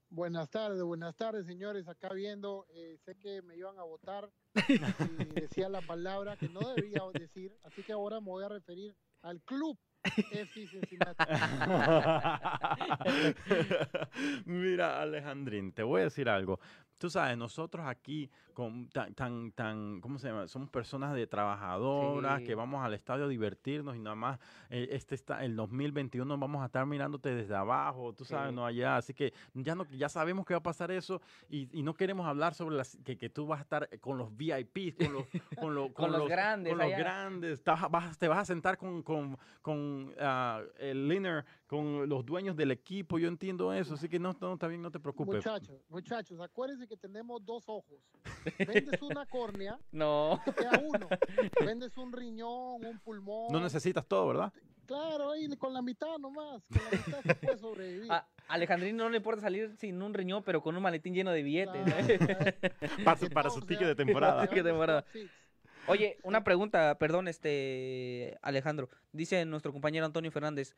Buenas tardes, buenas tardes, señores. Acá viendo, eh, sé que me iban a votar y decía la palabra que no debía decir, así que ahora me voy a referir al club FC Cincinnati. Mira, Alejandrín, te voy a decir algo. Tú sabes, nosotros aquí, con, tan, tan, tan, ¿cómo se llama? Somos personas de trabajadoras Sí. que vamos al estadio a divertirnos y nada más, eh, este está, el 2021 vamos a estar mirándote desde abajo, tú sabes, Sí. no allá. Así que ya, no, ya sabemos que va a pasar eso y, y no queremos hablar sobre las, que, que tú vas a estar con los VIPs, con los, con lo- Con los grandes Con los grandes. Te vas, vas- te vas a sentar con, con, con ah, el Liner, con los dueños del equipo. Yo entiendo eso, así que no, no, está bien, no te preocupes. Muchachos, muchachos, acuérdense que tenemos dos ojos. Vendes una córnea, No. te queda uno. Vendes un riñón, un pulmón. No necesitas todo, ¿verdad? Claro, ahí con la mitad nomás. Con la mitad se puede sobrevivir. A Alejandrino no le importa salir sin un riñón, pero con un maletín lleno de billetes. Claro, ¿eh? Para, su- para su ticket de temporada. Ticket de temporada. Oye, una pregunta, perdón, este Alejandro. Dice nuestro compañero Antonio Fernández.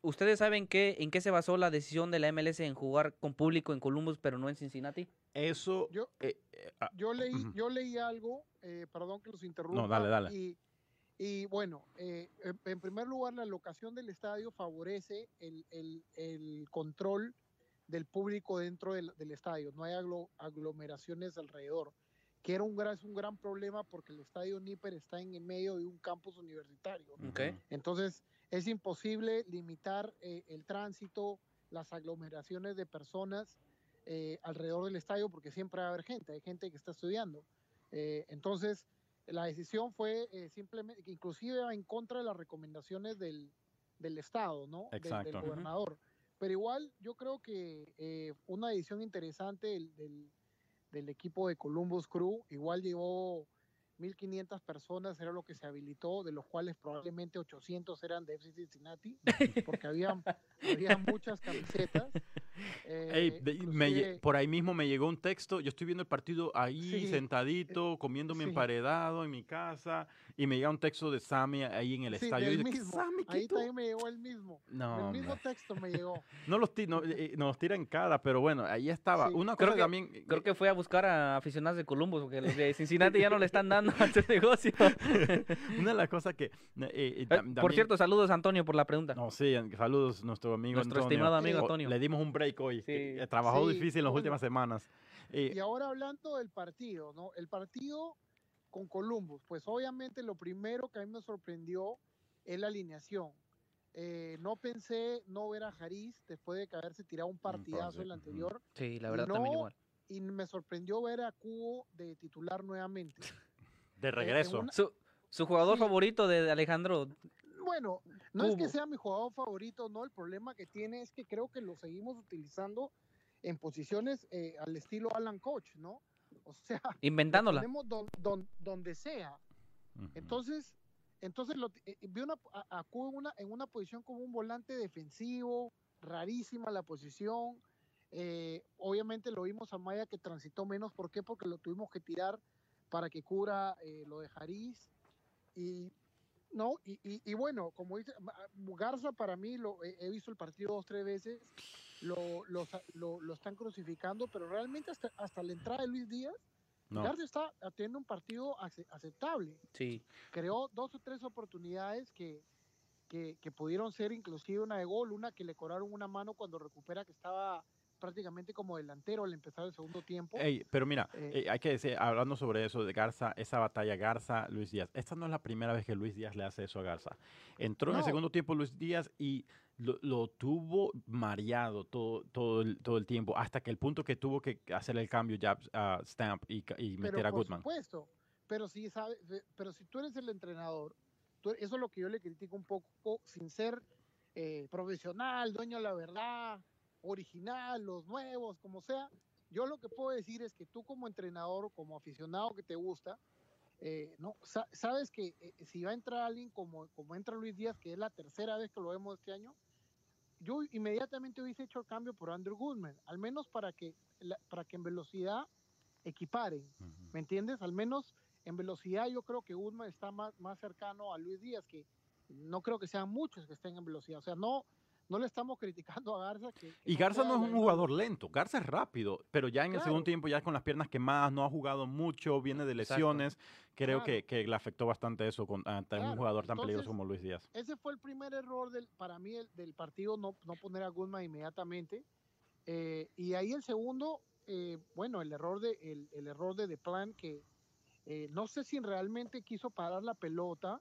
¿Ustedes saben qué, en qué se basó la decisión de la MLS en jugar con público en Columbus, pero no en Cincinnati? Eso. Yo, eh, eh, ah, yo leí, yo leí algo, eh, perdón que los interrumpa. dale, dale. Y, y bueno, eh, en, primer lugar, la locación del estadio favorece el, el- el control del público dentro del, del estadio. No hay aglo- aglomeraciones alrededor. Que era un gran, es un gran problema porque el estadio Níper está en el medio de un campus universitario. Ok. Ujú. Entonces, es imposible limitar eh, el tránsito, las aglomeraciones de personas eh, alrededor del estadio porque siempre va a haber gente, hay gente que está estudiando. Eh, entonces, la decisión fue eh, simplemente, inclusive va en contra de las recomendaciones del, del Estado, ¿no? Del- Exacto. Del, Ujú. gobernador. Pero igual yo creo que eh, una decisión interesante del, del- del equipo de Columbus Crew, igual llevó 1.500 personas, era lo que se habilitó, de los cuales probablemente 800 eran de FC Cincinnati, porque había, había muchas camisetas. Eh, Ey, de- me por ahí mismo me llegó un texto. Yo estoy viendo el partido ahí Sí, eh, sentadito, comiéndome sí. emparedado en mi casa. Y me llega un texto de Sammy ahí en el Sí, estadio. y mismo. Sammy, ¿qué Ahí tú?". también me llegó el mismo. No, el mismo texto me llegó. no los, ti- no, eh, nos tiran cara, pero bueno, ahí estaba. Sí. Una Creo cosa que- también. eh, Creo que fue a buscar a aficionados de Columbus, porque los de Cincinnati ya no le están dando a este negocio. Una de las cosas que. eh, eh, Eh, por también- cierto, saludos Antonio por la pregunta. No, sí, saludos nuestro amigo Nuestro Antonio. estimado amigo Antonio. Le dimos un break hoy. que, Sí. eh, trabajó Sí, difícil en las bueno. últimas semanas. Eh, Y ahora hablando del partido, ¿no? El partido con Columbus, pues obviamente lo primero que a mí me sorprendió es la alineación. Eh, no pensé no ver a Jariz después de que haberse tirado un partidazo el anterior Sí, la verdad también no- igual. y me sorprendió ver a Cubo de titular nuevamente. de regreso. una- Su, su jugador Sí. favorito de Alejandro. Bueno, no es que sea mi jugador favorito, no, el problema que tiene es que creo que lo seguimos utilizando en posiciones eh, al estilo Alan Coach, ¿no? O sea, lo Inventándola. ponemos don- don- donde sea. Entonces, entonces lo, eh, eh, vi una, a, a Cubo en una, en una posición como un volante defensivo, rarísima la posición. Eh, obviamente lo vimos a Maya que transitó menos. ¿Por qué? Porque lo tuvimos que tirar para que cura eh, lo de Jariz. Y, no, y, y- y bueno, como dice Garza, para mí, lo, he- he visto el partido dos, tres veces. Lo, lo, lo- lo están crucificando, pero realmente hasta, hasta la entrada de Luis Díaz, No. Garza está teniendo un partido ace- aceptable Sí. creó dos o tres oportunidades que, que, que pudieron ser inclusive una de gol, una que le cobraron una mano cuando recupera que estaba prácticamente como delantero al empezar el segundo tiempo. Ey, pero mira, Eh, eh, hay que decir, hablando sobre eso de Garza, esa batalla Garza-Luis Díaz, esta no es la primera vez que Luis Díaz le hace eso a Garza. Entró en el segundo tiempo Luis Díaz y lo, lo tuvo mareado todo, todo, el, todo el tiempo, hasta que el punto que tuvo que hacer el cambio ya a Stamp y, pero meter a por Goodman. supuesto, pero si sabe, pe- pero si tú eres el entrenador, tú- eso es lo que yo le critico un poco, sin ser eh, profesional, dueño de la verdad, original, los nuevos, como sea. Yo lo que puedo decir es que tú como entrenador, como aficionado que te gusta, eh, no Sa- sabes que eh, si va a entrar alguien como, como entra Luis Díaz, que es la tercera vez que lo vemos este año, yo inmediatamente hubiese hecho el cambio por Andrew Goodman, al menos para que, la- para que en velocidad equiparen. ¿Me entiendes? Al menos en velocidad yo creo que Goodman está más, más cercano a Luis Díaz, que no creo que sean muchos que estén en velocidad. O sea, no, no le estamos criticando a Garza. Que, que Y Garza no es un jugador lento, Garza es rápido, pero ya en el segundo tiempo ya con las piernas quemadas, no ha jugado mucho, viene de Exacto. lesiones, creo Claro. que, que le afectó bastante eso con un Claro, jugador tan peligroso como Luis Díaz. Ese fue el primer error del, para mí el- del partido, no, no poner a Goodman inmediatamente. Eh, y ahí el segundo, eh, bueno, el error de el, el error de The Plan que eh, no sé si realmente quiso parar la pelota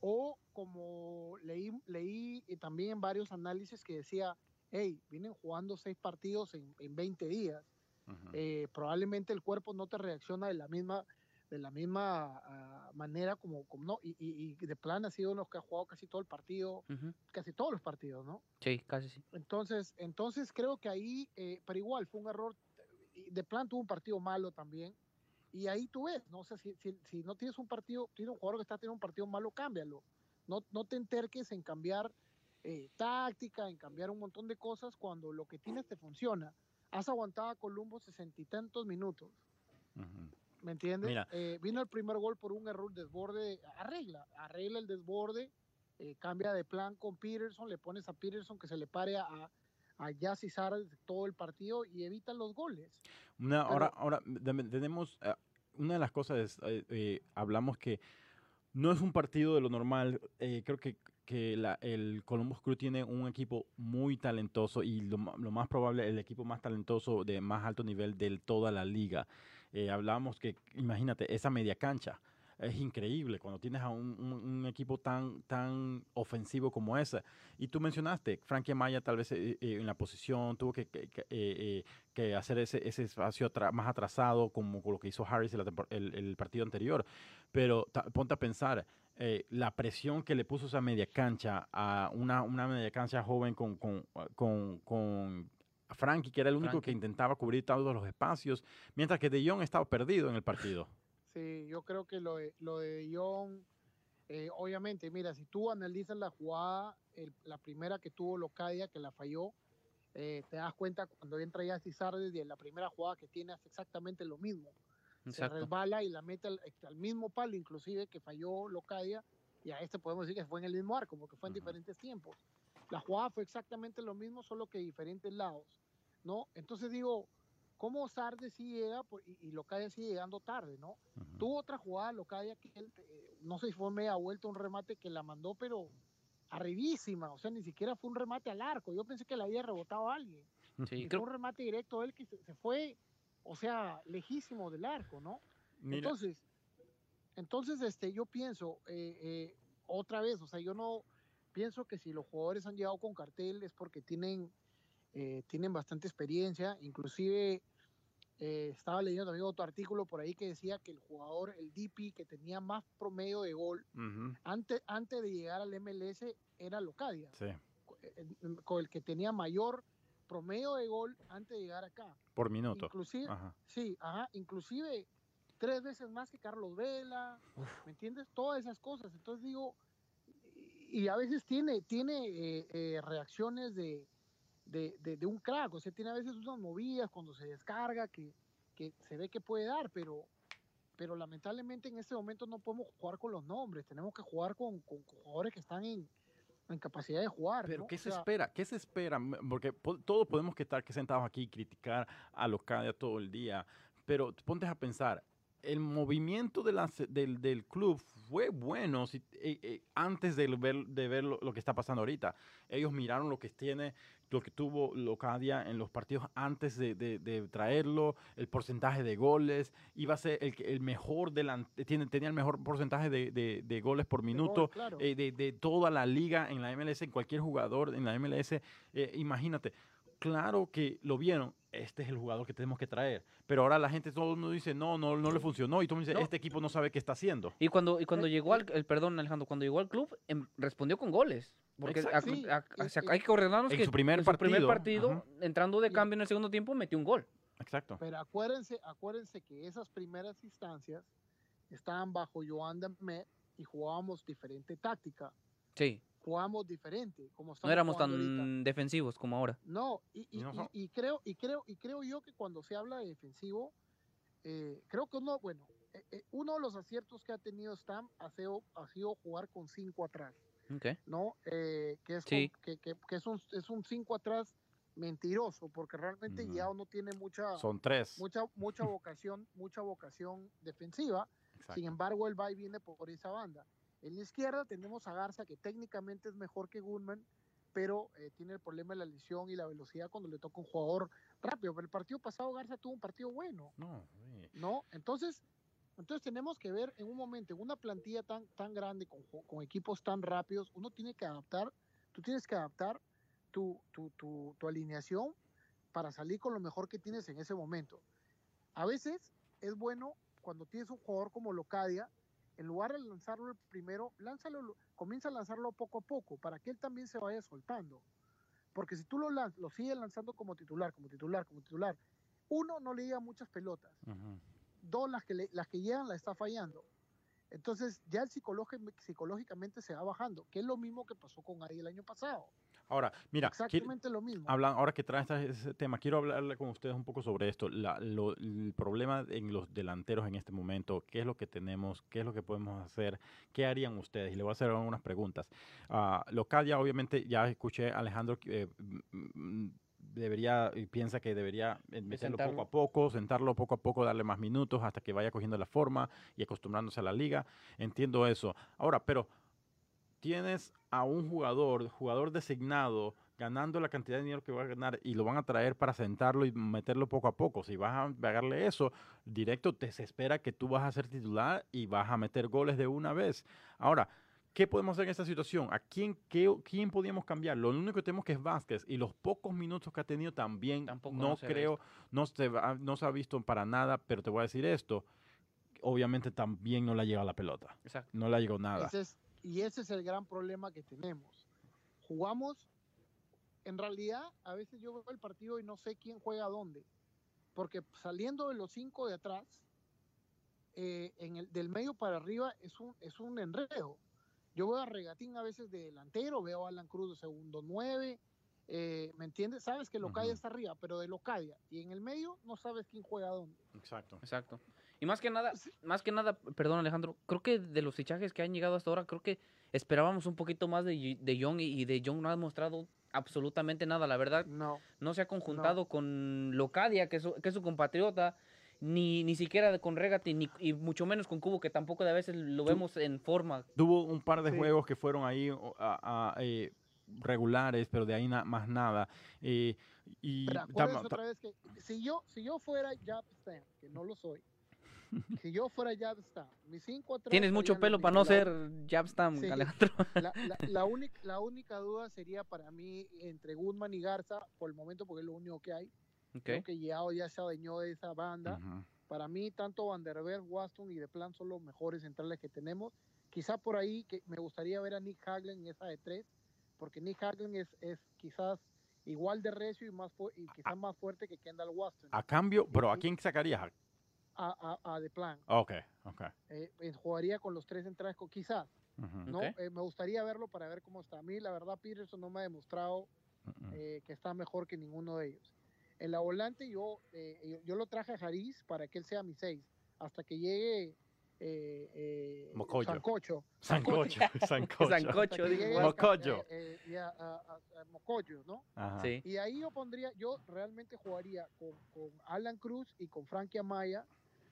o como leí leí eh, también en varios análisis que decía, hey, vienen jugando seis partidos en, en 20 días. Eh, probablemente el cuerpo no te reacciona de la misma de la misma ah, manera como, como no y, y, y de plan ha sido los que ha jugado casi todo el partido casi todos los partidos no Sí, casi sí. entonces entonces creo que ahí eh, pero igual fue un error de plan tuvo un partido malo también y ahí tú ves no sé si, si, si no tienes un partido tienes un jugador que está teniendo un partido malo cámbialo no no te enterques en cambiar eh, táctica en cambiar un montón de cosas cuando lo que tienes te funciona has aguantado a Columbo sesenta y tantos minutos. ¿Me entiendes? Mira. Eh, vino el primer gol por un error desborde, arregla, arregla el desborde, eh, cambia de plan con Peterson, le pones a Peterson que se le pare a, a Sara todo el partido y evita los goles. Una- Pero- ahora, ahora tenemos una de las cosas es, eh, eh, hablamos que no es un partido de lo normal. eh, creo que, que la- el Columbus Crew tiene un equipo muy talentoso y lo, lo más probable el equipo más talentoso de más alto nivel de toda la liga. hablábamos que, imagínate, esa media cancha es increíble cuando tienes a un, un- un equipo tan, tan ofensivo como ese. Y tú mencionaste, Frankie Amaya tal vez eh, eh, en la posición tuvo que, eh, que hacer ese, ese espacio más atrasado como lo que hizo Harris el, el partido anterior. Pero ta- ponte a pensar, la presión que le puso esa media cancha a una, una media cancha joven con, con, con, con Frankie, que era el único que intentaba cubrir todos los espacios, mientras que De Jong estaba perdido en el partido. Sí, yo creo que lo de, lo de Jong, eh, obviamente, mira, si tú analizas la jugada, el- la primera que tuvo Locadia, que la falló, eh, te das cuenta cuando entra ya Cizardes y en la primera jugada que tiene hace exactamente lo mismo. Se resbala y la mete al, al mismo palo, inclusive que falló Locadia, y a este podemos decir que fue en el mismo arco, porque fue en diferentes tiempos. La jugada fue exactamente lo mismo, solo que diferentes lados, ¿no? Entonces digo, ¿cómo Sardes sí llega por- y, y Locadia sigue llegando tarde, ¿no? Tuvo otra jugada Locadia que él, eh, no sé si fue media vuelta un remate que la mandó, pero arribísima, o sea, ni siquiera fue un remate al arco. Yo pensé que la había rebotado a alguien. Sí, Y creo- fue un remate directo de él que se, se fue, o sea, lejísimo del arco, ¿no? Mira, Entonces, entonces este, yo pienso, eh, eh, otra vez, o sea, yo no pienso que si los jugadores han llegado con cartel es porque tienen, eh, tienen bastante experiencia, inclusive eh, estaba leyendo también otro artículo por ahí que decía que el jugador, el DP, que tenía más promedio de gol antes, antes de llegar al MLS era Locadia, sí, eh, con el que tenía mayor promedio de gol antes de llegar acá. por minuto. Inclusive, Ajá. Sí, ajá, inclusive tres veces más que Carlos Vela, ¿me entiendes? Todas esas cosas. Entonces digo, y y a veces tiene, tiene eh, eh, reacciones de, de, de- de un crack, o sea, tiene a veces unas movidas cuando se descarga que, que se ve que puede dar, pero, pero lamentablemente en este momento no podemos jugar con los nombres, tenemos que jugar con, con jugadores que están en, en capacidad de jugar. Pero ¿no? ¿qué O se espera? ¿Qué se espera? Porque po- todos podemos estar que sentados aquí y criticar a Locadia todo el día, pero ponte a pensar, el movimiento de la del, del club fue bueno si- eh, eh, antes de ver, de ver lo, lo que está pasando ahorita. Ellos miraron lo que tiene, lo que tuvo Locadia en los partidos antes de, de- de traerlo, el porcentaje de goles, iba a ser el, el mejor delante, tiene, tenía el mejor porcentaje de, goles por gol, minuto claro. eh, de, de toda la liga en la MLS, en cualquier jugador en la MLS, eh, imagínate, claro que lo vieron, este es el jugador que tenemos que traer, pero ahora la gente, todo el mundo dice, no, no, no le funcionó, y todo el mundo dice, No. este equipo no sabe qué está haciendo. Y cuando, y cuando Eh, llegó eh. al, el perdón Alejandro, cuando llegó al club, em, respondió con goles. Porque a- a- y- hay que En que su primer en su primer partido, partido, ajá. entrando de cambio en el segundo tiempo, metió un gol. Exacto. Pero acuérdense, acuérdense que esas primeras instancias estaban bajo Joan Met y jugábamos diferente táctica, Sí, jugábamos diferente, como no estamos éramos tan ahorita. defensivos como ahora. No, y, y- Y no y- so- y creo, y creo, y creo yo que cuando se habla de defensivo, eh, creo que uno, bueno, eh, eh, uno de los aciertos que ha tenido Stam ha sido, ha sido jugar con cinco atrás. Ok. ¿no? Eh, que es, Sí. con- que, que- que es un es un 5 atrás mentiroso, porque realmente Ujú. Yao no tiene mucha Son tres. mucha mucha vocación, mucha vocación defensiva. Exacto. Sin embargo, él va y viene por esa banda. En la izquierda tenemos a Garza, que técnicamente es mejor que Goodman, pero eh, tiene el problema de la lesión y la velocidad cuando le toca un jugador rápido. Pero el partido pasado Garza tuvo un partido bueno. No, sí. ¿no? Entonces, entonces tenemos que ver en un momento, en una plantilla tan, tan grande, con, equipos tan rápidos, uno tiene que adaptar, tú tienes que adaptar tu, tu, tu, tu alineación para salir con lo mejor que tienes en ese momento. A veces es bueno cuando tienes un jugador como Locadia, en lugar de lanzarlo el primero, lánzalo, comienza a lanzarlo poco a poco para que él también se vaya soltando. Porque si tú lo, lanz- lo sigues lanzando como titular, como titular, como titular, uno no le llega muchas pelotas dos las que, le- las que llegan la está fallando. Entonces ya el psicológi- psicológicamente se va bajando, que es lo mismo que pasó con Ari el año pasado. Ahora, mira, Exactamente lo mismo. Hablan, ahora que traes esta- ese tema, quiero hablarle con ustedes un poco sobre esto. La- lo- el problema en los delanteros en este momento, qué es lo que tenemos, qué es lo que podemos hacer, qué harían ustedes. Y le voy a hacer algunas preguntas. Uh, Locadia, obviamente, ya escuché a Alejandro que eh, mm, debería, y piensa que debería eh, meterlo poco a poco, sentarlo poco a poco, darle más minutos hasta que vaya cogiendo la forma y acostumbrándose a la liga. Entiendo eso. Ahora, pero tienes a un jugador, jugador designado ganando la cantidad de dinero que va a ganar y lo van a traer para sentarlo y meterlo poco a poco. Si vas a pagarle eso, directo te se espera que tú vas a ser titular y vas a meter goles de una vez. Ahora, ¿qué podemos hacer en esta situación? ¿A quién, qué, quién podíamos cambiar? Lo único que tenemos que es Vázquez y los pocos minutos que ha tenido también Tampoco no no creo, no se, va- no se ha visto para nada, pero te voy a decir esto. Obviamente también no le ha llegado la pelota. Exacto. No le ha llegado nada. Ese es- y ese es el gran problema que tenemos. Jugamos, en realidad, a veces yo veo el partido y no sé quién juega dónde. Porque saliendo de los cinco de atrás, eh, en el, del medio para arriba es un, es un enredo. Yo veo a Regatín a veces de delantero, veo a Alan Cruz de segundo nueve, eh, ¿me entiendes? Sabes que Locadia está arriba, pero de Locadia. Y en el medio no sabes quién juega dónde. Exacto. Exacto. Y más que nada, más que nada, perdón Alejandro, creo que de los fichajes que han llegado hasta ahora, creo que esperábamos un poquito más de, de Young y, y de Young no ha demostrado absolutamente nada. La verdad, No. no se ha conjuntado con Locadia, que es su, que es su compatriota, ni, ni siquiera con Regati, ni, y mucho menos con Cubo, que tampoco de a veces lo vemos en forma. Tuvo un par de Sí. juegos que fueron ahí o, a- a, eh, regulares, pero de ahí na- más nada. Eh, y tam- otra vez que si yo, si yo fuera Jab que no lo soy, si yo fuera Jab Stam, mis cinco atrás Tienes mucho pelo para no ser Jabstam, Sí. Alejandro. La, la, la única, la única duda sería para mí entre Goodman y Garza, por el momento, porque es lo único que hay. Creo Ok. que Yao ya se adueñó de esa banda. Para mí, tanto Van der Berg, Waston y De Plan son los mejores centrales que tenemos. Quizá por ahí que me gustaría ver a Nick Haglen en esa de tres, porque Nick Haglen es, es quizás igual de recio y, más y quizás más fuerte que Kendall Waston. A cambio, pero ¿a quién sacarías? A, a, Plan. Ok, ok. Eh, jugaría con los tres centrales, con- quizás. ¿no? Eh, me gustaría verlo para ver cómo está. A mí, la verdad, Peterson no me ha demostrado eh, que está mejor que ninguno de ellos. En la volante yo, eh, yo, yo lo traje a Jariz para que él sea mi 6, hasta que llegue eh, eh, Mocoyo. Sancocho. Sancocho, sancocho. Sancocho. Mocoyo. eh, eh, ¿no? Ajá. Sí. Y ahí yo pondría, yo realmente jugaría con, con Alan Cruz y con Frankie Amaya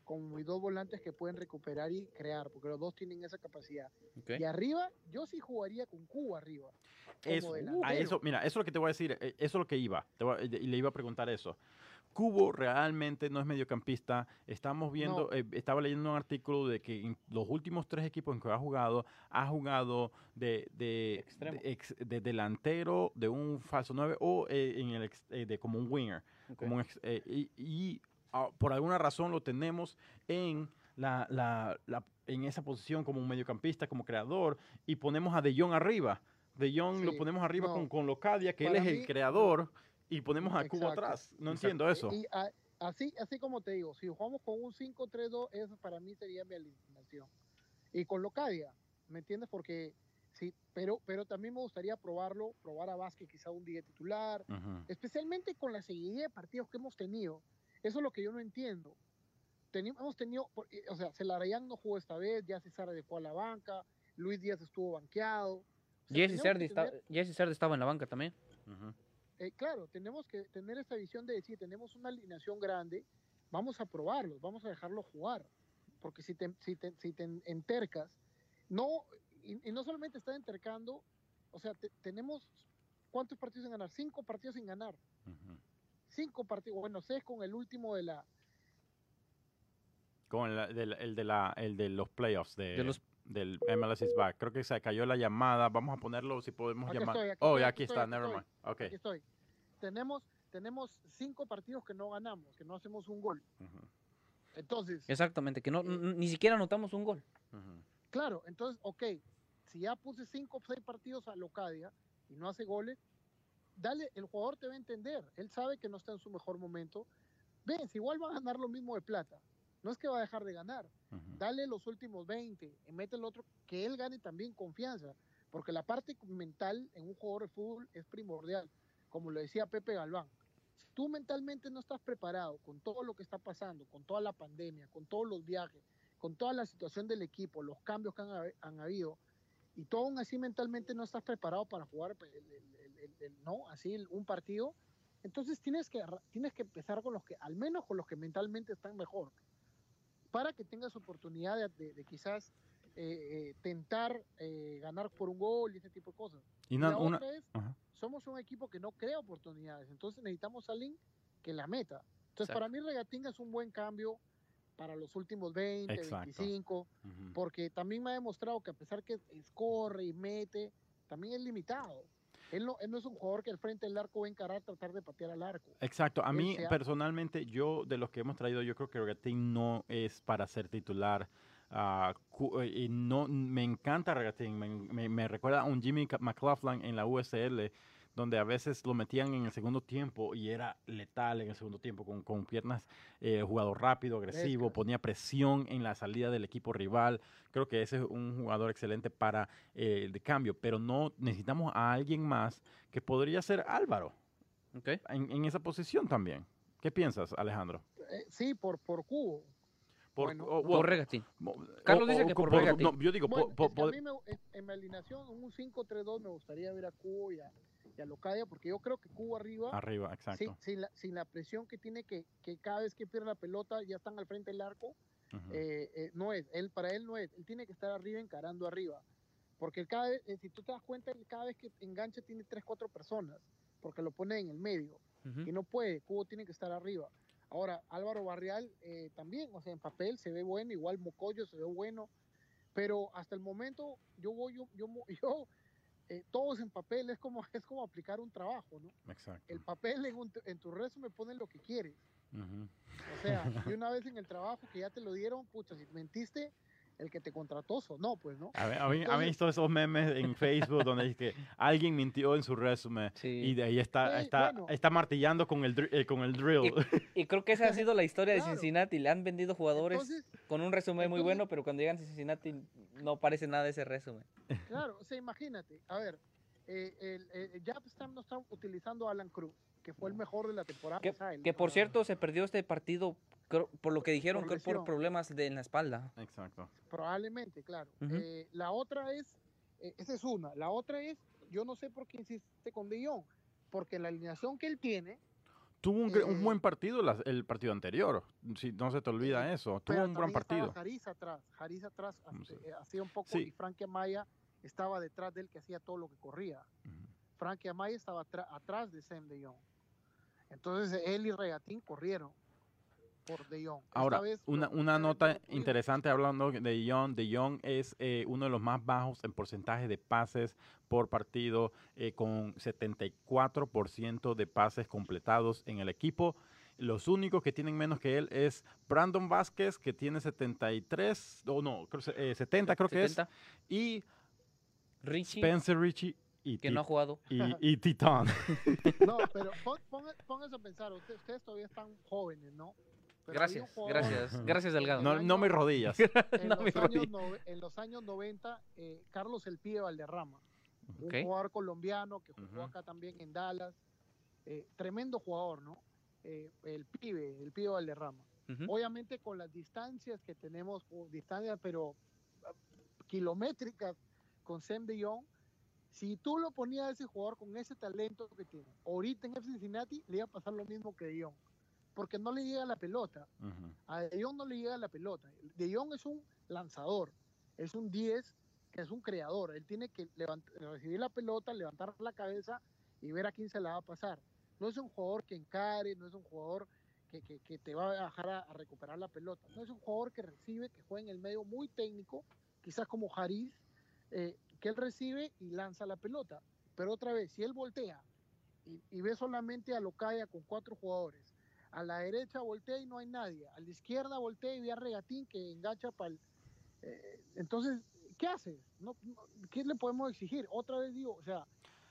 como mis dos volantes que pueden recuperar y crear, porque los dos tienen esa capacidad. Y arriba, yo sí jugaría con Cuba arriba. como Eso, delantero. a eso, mira, eso es lo que te voy a decir, eh, eso es lo que iba, te voy a- y le iba a preguntar eso. Cubo realmente no es mediocampista. Estamos viendo, eh, estaba leyendo un artículo de que en los últimos tres equipos en que ha jugado, ha jugado de, de, de ex- de delantero, de un falso 9 o eh, en el ex- eh, de como un winger. como un ex- eh, y y, por alguna razón lo tenemos en la, la- la- en esa posición como un mediocampista, como creador, y ponemos a De Jong arriba. De Jong lo Sí, ponemos arriba no. con, con Locadia, que él es el mí, creador, y ponemos a Cubo atrás. No exacto. entiendo eso. Y a- así, así como te digo, si jugamos con un 5-3-2, eso para mí sería mi alineación. Y con Locadia, ¿me entiendes? Porque sí, pero, pero también me gustaría probarlo, probar a Vázquez quizá un día titular, Ujú. especialmente con la seguidilla de partidos que hemos tenido. Eso es lo que yo no entiendo. Teni- hemos tenido, eh, o sea, Celarayán no jugó esta vez, ya César dejó a la banca, Luis Díaz estuvo banqueado. O sea, Jesse está- estaba en la banca también. Eh, claro, tenemos que tener esa visión de decir, tenemos una alineación grande, vamos a probarlos, vamos a dejarlos jugar. Porque si te, si te, si te entercas, no, y, y no solamente está entercando, o sea, te- tenemos, ¿cuántos partidos sin ganar? Cinco partidos sin ganar. Cinco partidos, bueno, seis con el último de la... Con el, del- el de la, el de los playoffs de, De los- del MLS is back. Creo que se cayó la llamada. Vamos a ponerlo si podemos Aquí llamar. estoy, aquí oh, estoy, aquí aquí estoy, está, aquí never estoy. mind. Ok. Aquí estoy. Tenemos, tenemos cinco partidos que no ganamos, que no hacemos un gol. Ujú, Entonces, Exactamente, que no, Eh, ni siquiera anotamos un gol. ujú. Claro, entonces, ok, si ya puse cinco o seis partidos a Locadia y no hace goles, dale, el jugador te va a entender. Él sabe que no está en su mejor momento. Ven, si igual va a ganar lo mismo de plata. No es que va a dejar de ganar. Dale los últimos 20 y mete el otro, que él gane también confianza. Porque la parte mental en un jugador de fútbol es primordial. Como lo decía Pepe Galván. Si tú mentalmente no estás preparado con todo lo que está pasando, con toda la pandemia, con todos los viajes, con toda la situación del equipo, los cambios que han, hab- han habido, y tú aún así mentalmente no estás preparado para jugar pues, el- el- el- el- el- no así un partido, entonces tienes que, tienes que empezar con los que, al menos con los que mentalmente están mejor, para que tengas oportunidad de, de- de quizás eh, eh, tentar eh, ganar por un gol y ese tipo de cosas. Y una, la una- otra es, ajá. somos un equipo que no crea oportunidades, entonces necesitamos a alguien que la meta. Entonces, Exacto. para mí Regatín es un buen cambio para los últimos 20, Exacto. 25, Ujú. porque también me ha demostrado que a pesar que corre y mete, también es limitado. Él no, él no es un jugador que al frente del arco va a encarar tratar de patear al arco. Exacto. A él mí, se ha- personalmente, yo de los que hemos traído, yo creo que Regatín no es para ser titular. Eh, y no, me encanta Regatín. Me, me- me recuerda a un Jimmy McLaughlin en la USL, donde a veces lo metían en el segundo tiempo y era letal en el segundo tiempo, con, con piernas, eh, jugador rápido, agresivo, ponía presión en la salida del equipo rival. Creo que ese es un jugador excelente para eh, el de cambio, pero no necesitamos a alguien más que podría ser Álvaro Ok. en, en esa posición también. ¿Qué piensas, Alejandro? Eh, sí, por, por cubo. Por, Bueno, o- Por Regatín. Carlos o- dice o- que por por- Regatín. no, yo digo, po- Bueno, po- es que a mí me- en, en mi alineación, un 5-3-2 me gustaría ver a Cubo y a, y a Locadia, porque yo creo que Cubo arriba, arriba, sin, exacto. sin la, sin la presión que tiene que, que cada vez que pierde la pelota ya están al frente del arco, Ujú. eh, eh, no es, él para él no es, él tiene que estar arriba encarando arriba, porque cada vez, eh, si tú te das cuenta, él cada vez que engancha tiene 3-4 personas, porque lo pone en el medio, Ujú. y no puede, Cubo tiene que estar arriba. Ahora, Álvaro Barrial eh, también, o sea, en papel se ve bueno, igual Mocoyo se ve bueno, pero hasta el momento yo voy, yo, yo, yo, eh, todos en papel es como, es como aplicar un trabajo, ¿no? Exacto. El papel en, un- en tu resumen ponen lo que quieres. O sea, y una vez en el trabajo que ya te lo dieron, pucha, si mentiste, el que te contrató no, pues, ¿no? ¿ha visto esos memes en Facebook donde dice que alguien mintió en su resumen Sí. y de ahí está, Sí, está, bueno. está martillando con el, eh, con el drill? Y creo que esa ha sido la historia de Claro. Cincinnati. Le han vendido jugadores Entonces, con un resumen muy entonces- bueno, pero cuando llegan a Cincinnati no aparece nada de ese resumen. claro, o sea, imagínate, a ver, eh, el, eh, ya están, no están utilizando a Alan Cruz, que fue el mejor de la temporada Que, pasada, el- que por cierto se perdió este partido creo- por lo que dijeron Por que por problemas de, en la espalda. Exacto. Probablemente, claro. Ujú. Eh, la otra es, eh, esa es una. La otra es, yo no sé por qué insiste con De Jong, porque la alineación que él tiene, Tuvo un, gr- un Eh, buen partido las- el partido anterior, si no se te olvida eso. Tuvo un gran partido. Jariz atrás, Jariz atrás eh, hacía un poco Sí. y Frankie Amaya estaba detrás de él que hacía todo lo que corría. Ujú. Frankie Amaya estaba atrás de Sam De Jong. Entonces él y Regatín corrieron por De Jong. Ahora, vez una, una nota interesante hablando de Young. De Young es eh, uno de los más bajos en porcentaje de pases por partido, eh, con 74% de pases completados en el equipo. Los únicos que tienen menos que él es Brandon Vázquez, que tiene 73, o no, creo, eh, 70 creo que es, 70. y Richie, Spencer Richie y, que no ha jugado. y, y Titán. No, pero pónganse a pensar, ustedes, ustedes todavía están jóvenes, ¿no? Pero un Gracias, gracias, gracias Delgado. No, no me rodillas. En, No, los mi años en los años 90, eh, Carlos El Pibe Valderrama, un Ok. jugador colombiano que jugó Ujú. acá también en Dallas, eh, tremendo jugador, ¿no? Eh, el Pibe, el Pibe Valderrama. Ujú. Obviamente con las distancias que tenemos, distancias pero ah, kilométricas con Sam de Jong, si tú lo ponías a ese jugador con ese talento que tiene, ahorita en FC Cincinnati le iba a pasar lo mismo que de Jong, porque no le llega la pelota. A De Jong no le llega la pelota. De Jong es un lanzador, es un 10 que es un creador. Él tiene que levant- recibir la pelota, levantar la cabeza y ver a quién se la va a pasar. No es un jugador que encare, no es un jugador que, que- que te va a dejar a, a recuperar la pelota. No es un jugador que recibe, que juega en el medio muy técnico, quizás como Jariz, eh, que él recibe y lanza la pelota. Pero otra vez, si él voltea y, ve solamente a Locaya con cuatro jugadores, a la derecha voltea y no hay nadie, a la izquierda voltea y ve a Regatín que engancha para el... eh, entonces, ¿qué no, ¿Qué le podemos exigir? Otra vez digo, o sea,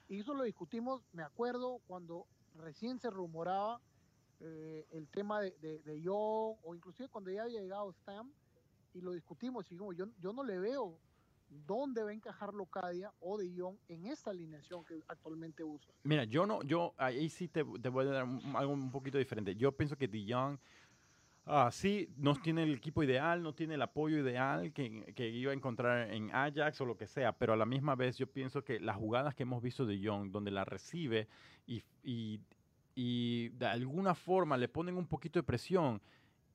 y eso lo discutimos, me acuerdo, cuando recién se rumoraba eh, el tema de, de, Young, o inclusive cuando ya había llegado Stam, y lo discutimos, y digo, yo, yo no le veo dónde va a encajar Locadia o De Jong en esta alineación que actualmente usa. Mira, yo no, yo ahí sí te, te voy a dar un- algo un poquito diferente. Yo pienso que De Jong ah, sí no tiene el equipo ideal, no tiene el apoyo ideal que, que iba a encontrar en Ajax o lo que sea, pero a la misma vez yo pienso que las jugadas que hemos visto de Jong, donde la recibe y, y, y de alguna forma le ponen un poquito de presión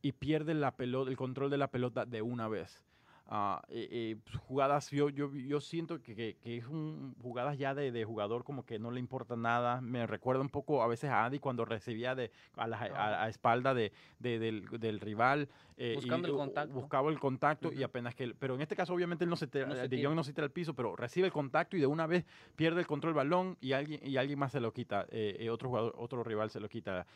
y pierde la pelota, el control de la pelota de una vez. Ah, eh, eh, pues, jugadas, yo, yo, yo siento que, que, que es un, jugadas ya de, de jugador como que no le importa nada. Me recuerda un poco a veces a Andy cuando recibía de, a, la, a, a espalda de, de- del, del rival. eh, Buscando el contacto. Buscaba el contacto y apenas que... Pero en este caso obviamente él no se tira, No se tira. No se tira al piso, pero recibe el contacto y de una vez pierde el control del balón y alguien, y alguien más se lo quita. otro jugador, otro rival se lo quita.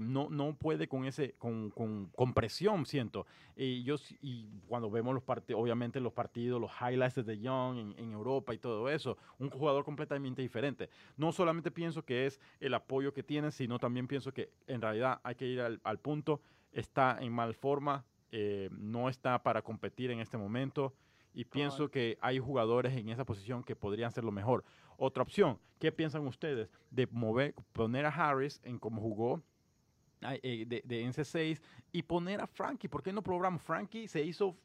No, no puede con ese, con, con, con presión, siento. Y yo y cuando vemos los partidos, obviamente los partidos, los highlights de Jong en, en Europa y todo eso, un jugador completamente diferente. No solamente pienso que es el apoyo que tiene, sino también pienso que en realidad hay que ir al, al punto, está en mal forma, eh, no está para competir en este momento y pienso que hay jugadores en esa posición que podrían ser lo mejor. Otra opción, ¿qué piensan ustedes de mover, poner a Harris en como jugó de, de NC6 y poner a Frankie? ¿Por qué no probamos? Frankie se hizo,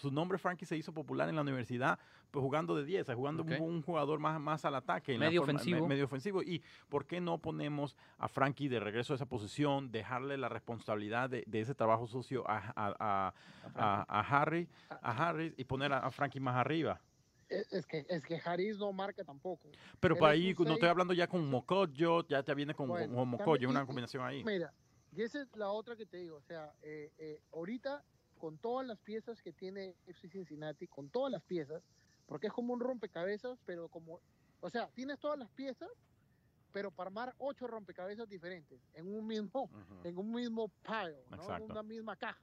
su nombre Frankie se hizo popular en la universidad pues jugando de 10, jugando un- Ok. un, jugador más, más al ataque. en la Medio forma- me- ofensivo. medio ofensivo. ¿Y por qué no ponemos a Frankie de regreso a esa posición, dejarle la responsabilidad de, de ese trabajo sucio a, a- a- a- a Harry, a Harris y poner a, a Frankie más arriba? Es, es que, es que Harris no marca tampoco. Pero para ahí, un no estoy hablando ya con Mocoyo, ya te viene con, Bueno, con Mocoyo, una combinación ahí. Mira, y esa es la otra que te digo. O sea, eh, eh, ahorita con todas las piezas que tiene FC Cincinnati, con todas las piezas, porque es como un rompecabezas, pero como, o sea, tienes todas las piezas, pero para armar ocho rompecabezas diferentes en un mismo, Ujú. en un mismo pile, ¿no? En una misma caja.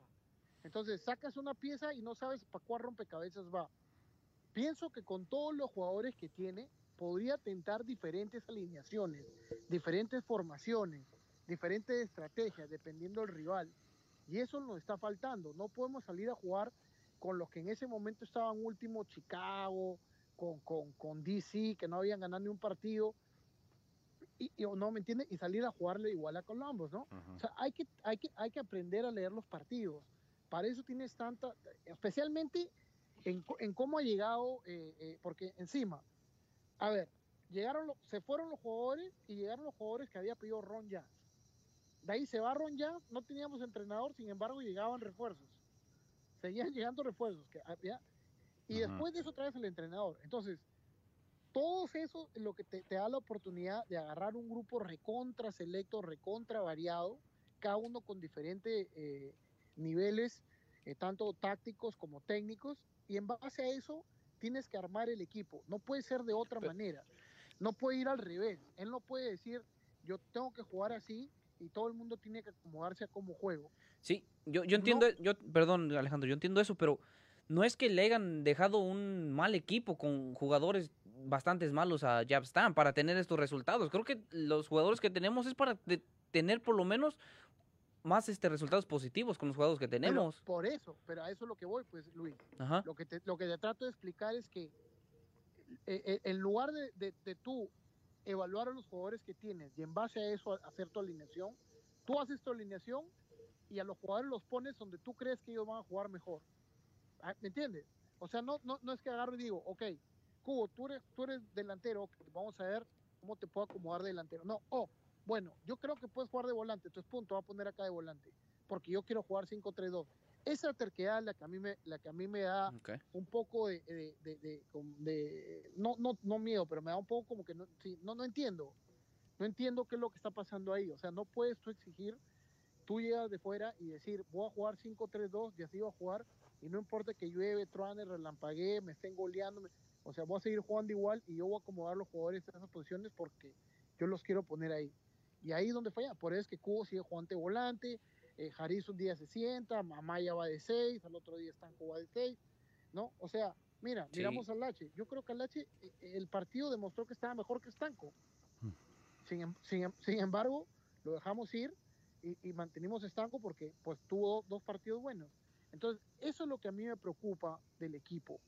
Entonces sacas una pieza y no sabes para cuál rompecabezas va. Pienso que con todos los jugadores que tiene, podría tentar diferentes alineaciones, diferentes formaciones, diferentes estrategias, dependiendo del rival. Y eso nos está faltando. No podemos salir a jugar con los que en ese momento estaban último, Chicago, con, con, con DC, que no habían ganado ni un partido. Y, y- no me entiende y salir a jugarle igual a Columbus, ¿no? O sea, hay que, hay que, hay que aprender a leer los partidos. Para eso tienes tanta, especialmente en, en cómo ha llegado, eh, eh, porque encima, a ver, llegaron, lo- se fueron los jugadores y llegaron los jugadores que había pedido Ron Jazz. De ahí se va Ron Jazz, no teníamos entrenador, sin embargo llegaban refuerzos. Seguían llegando refuerzos. Que había, y después de eso otra vez el entrenador. Entonces, todo eso es lo que te, te da la oportunidad de agarrar un grupo recontra selecto, recontra variado, cada uno con diferentes eh, niveles, eh, tanto tácticos como técnicos, y en base a eso tienes que armar el equipo. No puede ser de otra manera. No puede ir al revés. Él no puede decir, yo tengo que jugar así y todo el mundo tiene que acomodarse a como juego. Sí, yo, yo entiendo, yo, perdón Alejandro, yo entiendo eso, pero no es que le hayan dejado un mal equipo con jugadores bastantes malos a Stan para tener estos resultados. Creo que los jugadores que tenemos es para tener por lo menos más este resultados positivos con los jugadores que Pero tenemos. por eso, pero a eso es lo que voy, pues, Luis. Ajá. Lo que te, lo que te trato de explicar es que eh, eh, en lugar de, de- de tú evaluar a los jugadores que tienes y en base a eso hacer tu alineación, tú haces tu alineación y a los jugadores los pones donde tú crees que ellos van a jugar mejor. Ah, ¿Me entiendes? O sea, no, no, no es que agarro y digo, ok, Cubo, tú eres, tú eres delantero, vamos a ver cómo te puedo acomodar de delantero. No, oh, bueno, yo creo que puedes jugar de volante, entonces punto, voy a poner acá de volante, porque yo quiero jugar 5-3-2. Esa terquedad es la que a mí me, la que a mí me da Ok. un poco de, de, de- de- no, no, no miedo, pero me da un poco como que no, sí, no, no entiendo. No entiendo qué es lo que está pasando ahí. O sea, no puedes tú exigir, tú llegas de fuera y decir, voy a jugar 5-3-2 y así voy a jugar, y no importa que llueve, truene, relampaguee, me estén goleando, me- o sea, voy a seguir jugando igual y yo voy a acomodar los jugadores en esas posiciones porque yo los quiero poner ahí. Y ahí es donde falla. Por eso es que Cubo sigue jugando de volante, eh, un día se sienta, Amaya va de 6, al otro día Stanco va de 6, ¿no? O sea, mira, Sí. miramos al Lache. Yo creo que al Lache, eh, el partido demostró que estaba mejor que Stanco. Mm. Sin, em- sin em- sin embargo, lo dejamos ir y, y mantenimos Stanco porque pues tuvo dos partidos buenos. Entonces, eso es lo que a mí me preocupa del equipo,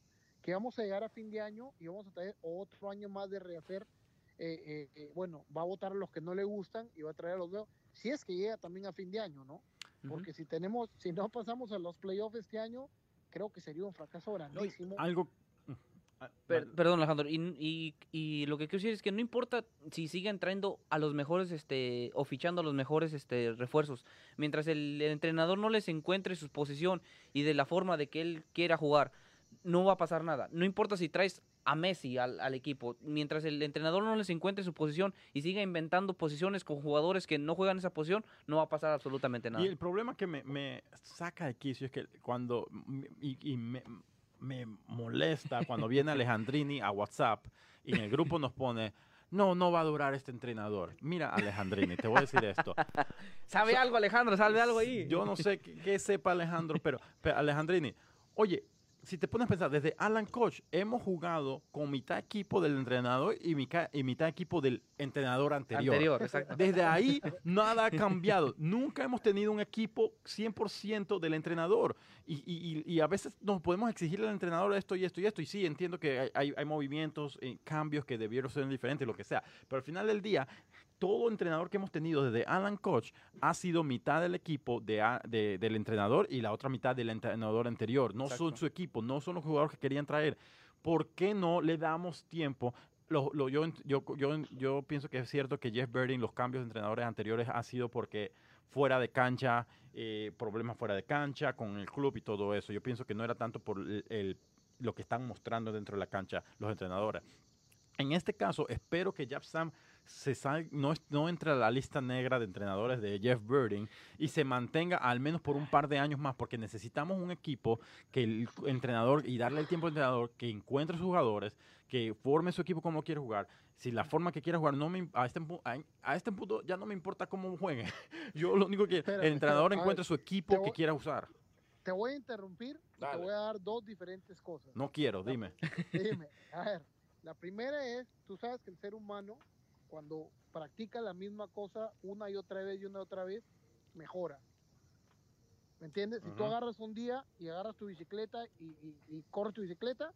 que vamos a llegar a fin de año y vamos a tener otro año más de rehacer. eh, eh, eh, bueno, va a votar a los que no le gustan y va a traer a los nuevos, si es que llega también a fin de año, ¿no? Porque si tenemos, si no pasamos a los playoffs este año, creo que sería un fracaso grandísimo. Algo... Ah, Per- dale. perdón, Alejandro. Y, y- y lo que quiero decir es que no importa si siguen trayendo a los mejores, este, o fichando a los mejores este, refuerzos. Mientras el, el entrenador no les encuentre su posición y de la forma de que él quiera jugar, no va a pasar nada. No importa si traes a Messi al, al equipo, mientras el entrenador no les encuentre su posición y siga inventando posiciones con jugadores que no juegan esa posición, no va a pasar absolutamente nada. Y el problema que me, me saca de quicio es que cuando y, y me, me molesta cuando viene Alejandrini a WhatsApp y en el grupo nos pone no, no va a durar este entrenador. Mira, Alejandrini, te voy a decir esto. ¿Sabe algo, Alejandro? ¿Sabe algo ahí? Yo no sé qué, qué sepa Alejandro, pero, pero Alejandrini, oye, si te pones a pensar, desde Alan Coach hemos jugado con mitad equipo del entrenador y mitad, y mitad equipo del entrenador anterior. Anterior, exacto. Desde ahí nada ha cambiado. Nunca hemos tenido un equipo 100% del entrenador. Y, y- y- y a veces nos podemos exigir al entrenador esto y esto y esto. Y sí, entiendo que hay, hay- hay movimientos, eh, cambios que debieron ser diferentes, lo que sea. Pero al final del día, todo entrenador que hemos tenido desde Alan Coach ha sido mitad del equipo de, del entrenador y la otra mitad del entrenador anterior. No son su equipo, no son los jugadores que querían traer. ¿Por qué no le damos tiempo? Lo- lo- yo, ent- yo, yo, yo pienso que es cierto que Jeff Birding, los cambios de entrenadores anteriores ha sido porque fuera de cancha, eh, problemas fuera de cancha con el club y todo eso. Yo pienso que no era tanto por el- el- lo que están mostrando dentro de la cancha los entrenadores. En este caso, espero que Jeff Sam se sal- no, no entre a la lista negra de entrenadores de Jeff Birding y se mantenga al menos por un par de años más, porque necesitamos un equipo que el entrenador y darle el tiempo al entrenador que encuentre sus jugadores, que forme su equipo como quiere jugar. Si la forma que quiera jugar, no me, a, este, a, a este punto ya no me importa cómo juegue. Yo lo único que Espérame, el entrenador a encuentre ver, su equipo que quiera usar. Te voy a interrumpir y te Dale. voy a dar dos diferentes cosas. No quiero, dime. Dime, a ver, la primera es, tú sabes que el ser humano, cuando practica la misma cosa una y otra vez y una y otra vez, mejora. ¿Me entiendes? Si tú agarras un día y agarras tu bicicleta y, y- y corres tu bicicleta,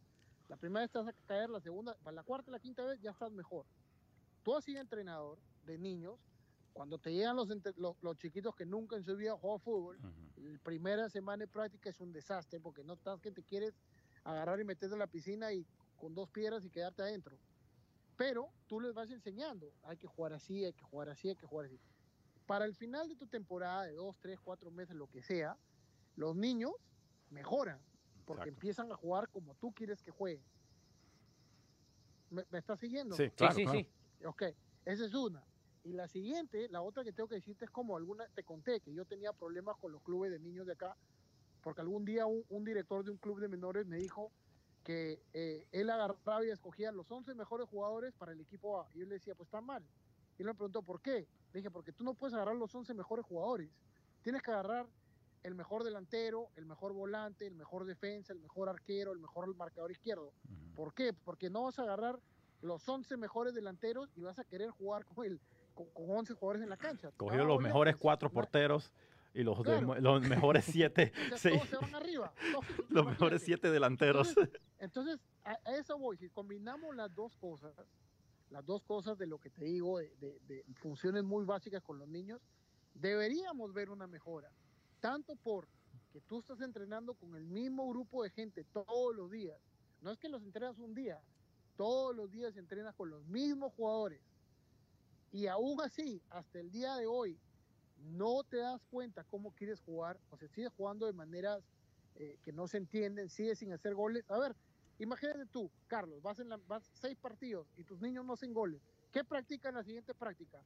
la primera vez te vas a caer, la segunda, para la cuarta y la quinta vez ya estás mejor. Tú has sido entrenador de niños, cuando te llegan los, los, los chiquitos que nunca en su vida jugado fútbol, Ujú. la primera semana de práctica es un desastre porque no estás que te quieres agarrar y meterte en la piscina y con dos piedras y quedarte adentro. Pero tú les vas enseñando, hay que jugar así, hay que jugar así, hay que jugar así. Para el final de tu temporada de dos, tres, cuatro meses, lo que sea, los niños mejoran porque Exacto. empiezan a jugar como tú quieres que jueguen. ¿Me, me estás siguiendo? Sí, Sí, claro, sí, claro. sí. Ok, esa es una. Y la siguiente, la otra que tengo que decirte es como alguna, te conté que yo tenía problemas con los clubes de niños de acá, porque algún día un, un director de un club de menores me dijo que eh, él agarraba y escogía los 11 mejores jugadores para el equipo A. Y yo le decía, pues está mal. Y él me preguntó, ¿por qué? Le dije, porque tú no puedes agarrar los 11 mejores jugadores. Tienes que agarrar el mejor delantero, el mejor volante, el mejor defensa, el mejor arquero, el mejor marcador izquierdo. ¿Por qué? Porque no vas a agarrar los 11 mejores delanteros y vas a querer jugar con, el, con, con 11 jugadores en la cancha. Cogió los mejores cuatro porteros y los, de- los mejores siete, o sea, sí, todos se van arriba. todos- los mejores siete delanteros. Entonces, a, a eso voy. Si combinamos las dos cosas, las dos cosas de lo que te digo, de, de- de funciones muy básicas con los niños, deberíamos ver una mejora. Tanto por que tú estás entrenando con el mismo grupo de gente todos los días. No es que los entrenas un día, todos los días entrenas con los mismos jugadores. Y aún así, hasta el día de hoy, no te das cuenta cómo quieres jugar, o sea, sigues jugando de maneras eh, que no se entienden, sigues sin hacer goles. A ver, imagínate tú, Carlos, vas en la, vas seis partidos y tus niños no hacen goles. ¿Qué practican en la siguiente práctica?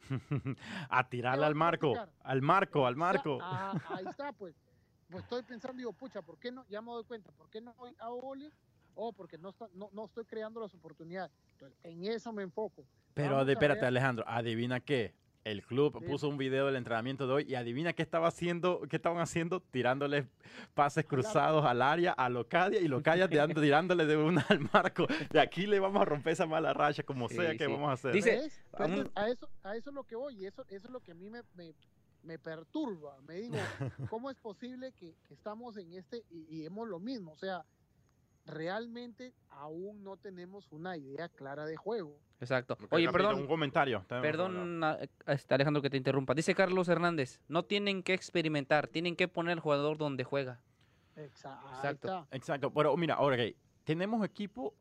a tirarle vas al marco, practicar? al marco, al marco. ah, ahí está, pues. Pues estoy pensando, digo, pucha, ¿por qué no? Ya me doy cuenta, ¿por qué no hago goles? O porque no, está, no, no estoy creando las oportunidades. Entonces, en eso me enfoco. Pero espérate. Alejandro, adivina qué. El club Sí. puso un video del entrenamiento de hoy y adivina qué estaba haciendo, qué estaban haciendo, tirándole pases cruzados al área a Locadia y Locadia tirando- tirándole de una al marco. De aquí le vamos a romper esa mala racha como Sí, sea que sí. vamos a hacer. Dice- ¿Ves? a un- Entonces, a, eso, a eso es lo que voy, y eso, eso es lo que a mí me, me, me perturba. Me digo, ¿cómo es posible que, que estamos en este y, y hemos lo mismo? O sea, realmente aún no tenemos una idea clara de juego. Exacto. Oye, perdón, Un comentario. Perdón, a- a este, Alejandro, que te interrumpa. Dice Carlos Hernández, no tienen que experimentar, tienen que poner al jugador donde juega. Exacto. Exacto, pero mira, ahora que tenemos equipo,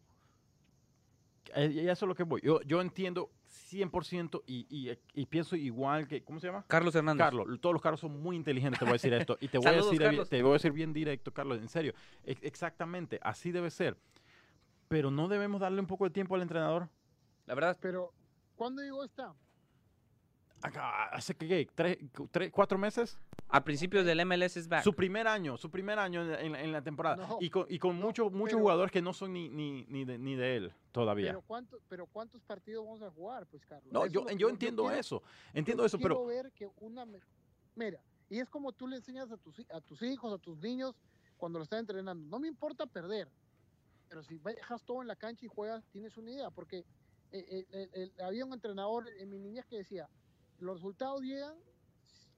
eh, y eso es lo que voy. Yo, yo entiendo 100% y, y, y pienso igual que, ¿cómo se llama? Carlos Hernández. Carlos, todos los Carlos son muy inteligentes, te voy a decir esto. Y te voy, a, decir, Carlos. te voy a decir bien directo, Carlos, en serio. Ex- exactamente, así debe ser. Pero no debemos darle un poco de tiempo al entrenador. La verdad, Pero, ¿cuándo llegó esta? Acá, ¿Hace qué? qué, ¿Tres, tres, cuatro meses? a principios del MLS es back. Su primer año, su primer año en, en- en la temporada. No, y con, y con no, muchos muchos jugadores que no son ni, ni, ni, de, ni de él todavía. Pero, ¿cuánto, pero ¿cuántos partidos vamos a jugar, pues, Carlos? no, Eso yo, que yo entiendo quiero- eso. Entiendo yo eso, quiero pero ver que una... Mira, y es como tú le enseñas a tus, a tus hijos, a tus niños, cuando lo están entrenando. No me importa perder, pero si dejas todo en la cancha y juegas, tienes una idea, porque eh, eh, el- había un entrenador en mi niñez que decía, los resultados llegan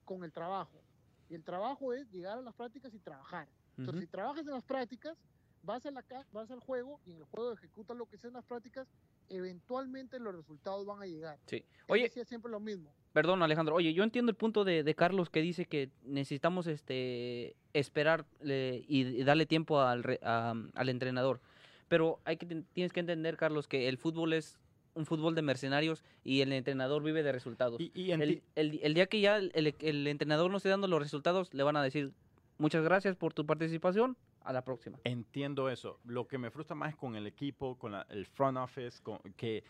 con el trabajo. Y el trabajo es llegar a las prácticas y trabajar. Entonces, si trabajas en las prácticas, vas, a la, vas al juego y en el juego ejecutas lo que sea en las prácticas, eventualmente los resultados van a llegar. Sí. Oye, decía siempre lo mismo. Perdón, Alejandro. Oye, yo entiendo el punto de, de Carlos que dice que necesitamos este esperar le- y, darle tiempo al, a- al entrenador. Pero hay que tienes que entender, Carlos, que el fútbol es un fútbol de mercenarios y el entrenador vive de resultados. y, y El, enti- el- el día que ya el, el entrenador no esté dando los resultados, le van a decir muchas gracias por tu participación. A la próxima. entiendo eso. Lo que me frustra más es con el equipo, con la- el front office, con, que,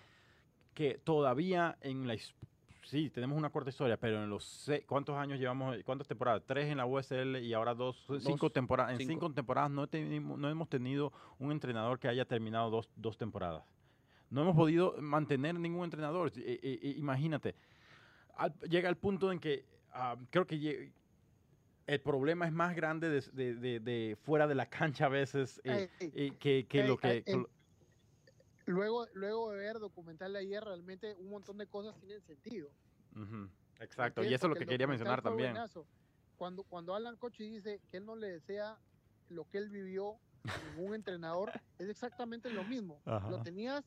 que todavía en la... Sí, tenemos una corta historia, pero en los... se- ¿Cuántos años llevamos? ¿Cuántas temporadas? Tres en la USL y ahora dos, cinco temporadas. En cinco. cinco temporadas no, no hemos tenido un entrenador que haya terminado dos, dos temporadas. No hemos podido mantener ningún entrenador. Eh, eh, eh, imagínate, al- llega el punto en que ah, creo que el problema es más grande de, de- de- de fuera de la cancha a veces eh, eh, que, que ey, lo que... Luego, luego de ver documental de ayer, realmente un montón de cosas tienen sentido. Exacto, y eso es lo que quería mencionar también. buenazo. Cuando, cuando Alan Cochi dice que él no le desea lo que él vivió, ningún entrenador, es exactamente lo mismo. Lo tenías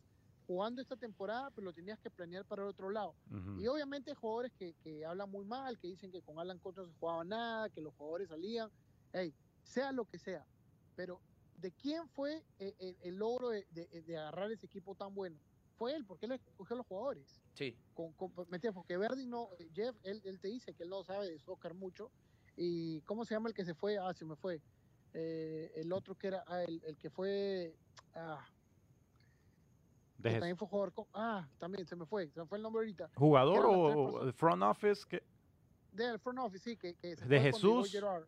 jugando esta temporada, pero lo tenías que planear para el otro lado. Y obviamente hay jugadores que, que hablan muy mal, que dicen que con Alan Coach no se jugaba nada, que los jugadores salían. Hey, sea lo que sea. Pero, ¿de quién fue eh, el, el logro de, de- de agarrar ese equipo tan bueno? Fue él, porque él escogió a los jugadores. Sí. Con, con-. Porque Verdi no, eh, Jeff, él, él te dice que él no sabe de soccer mucho. ¿Y cómo se llama el que se fue? Ah, se me fue. Eh, el otro que era, ah, el, el que fue, ah, De también fue jugador, con- ah, también se me fue, se me fue el nombre ahorita. ¿Jugador o front office? que Del front office, sí, que, que se ¿De fue Jesús? Gerard.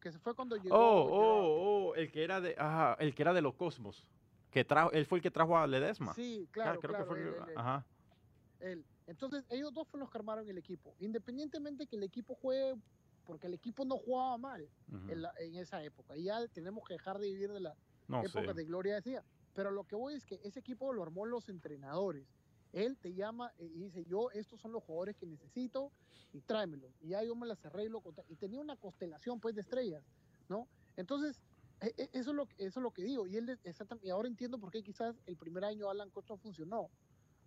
Que se fue cuando llegó. Oh, oh, oh, el que era de, ajá, el que era de los Cosmos. Que trajo, él fue el que trajo a Ledesma. Sí, Ah, claro, creo claro. que fue. él, el- él, él, ajá. él. Entonces, ellos dos fueron los que armaron el equipo. Independientemente que el equipo juegue, porque el equipo no jugaba mal en, la- en esa época. Y ya tenemos que dejar de vivir de la No época sé. de Gloria decía. Pero lo que voy es que ese equipo lo armó los entrenadores. Él te llama y dice, yo, estos son los jugadores que necesito y tráemelos. Y ya yo me las arreglo. con ta-". Y tenía una constelación, pues, de estrellas, ¿no? Entonces, e- e- eso es lo, eso es lo que digo. Y, él, y ahora entiendo por qué quizás el primer año Alan Coach no funcionó,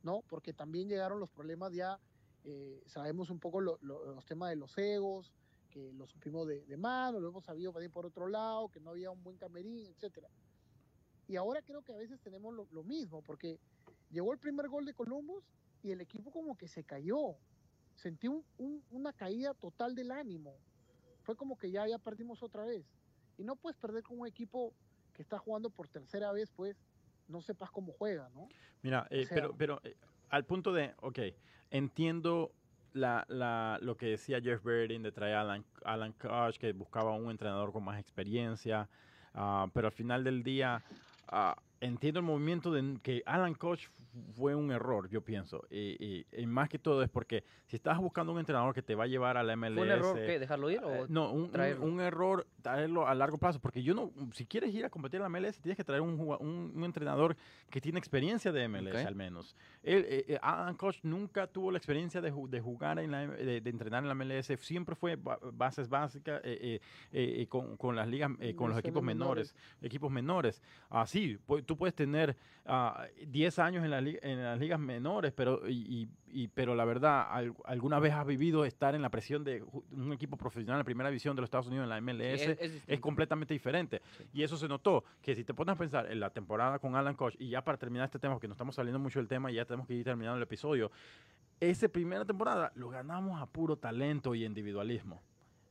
¿no? Porque también llegaron los problemas ya, eh, sabemos un poco lo- lo- los temas de los egos, que lo supimos de, de mano, lo hemos sabido por otro lado, que no había un buen camerín, etcétera. Y ahora creo que a veces tenemos lo, lo mismo, porque llegó el primer gol de Columbus y el equipo como que se cayó. Sentí un- un- una caída total del ánimo. Fue como que ya, ya perdimos otra vez. Y no puedes perder con un equipo que está jugando por tercera vez, pues no sepas cómo juega, ¿no? Mira, eh, sea- pero, pero eh, al punto de, ok, entiendo la, la, lo que decía Jeff Verdin de traer a Alan, Alan Koch, que buscaba un entrenador con más experiencia, ah, pero al final del día ah, entiendo el movimiento de que Alan Koch fue un error, yo pienso, y, y- y más que todo es porque si estás buscando un entrenador que te va a llevar a la MLS... ¿Fue un error qué? ¿Dejarlo ir? Eh, O... no, un, traerlo? un error traerlo a largo plazo, porque yo no, si quieres ir a competir en la MLS, tienes que traer un, un, un entrenador que tiene experiencia de MLS al menos. Él, eh, eh, Alan Koch nunca tuvo la experiencia de, de jugar en la, de, de entrenar en la MLS, siempre fue ba- bases básicas eh, eh, eh, con, con las ligas, con los equipos menores, equipos menores. Así, pues, tú puedes tener ah, 10 años en, la las ligas menores, pero, y, y- y- pero la verdad, al- alguna vez has vivido estar en la presión de un equipo profesional en primera división de los Estados Unidos en la Sí, MLS. es- es es distinto. completamente diferente. Y eso se notó, que si te pones a pensar en la temporada con Alan Koch, y ya para terminar este tema, porque nos estamos saliendo mucho del tema y ya tenemos que ir terminando el episodio, esa primera temporada lo ganamos a puro talento y individualismo.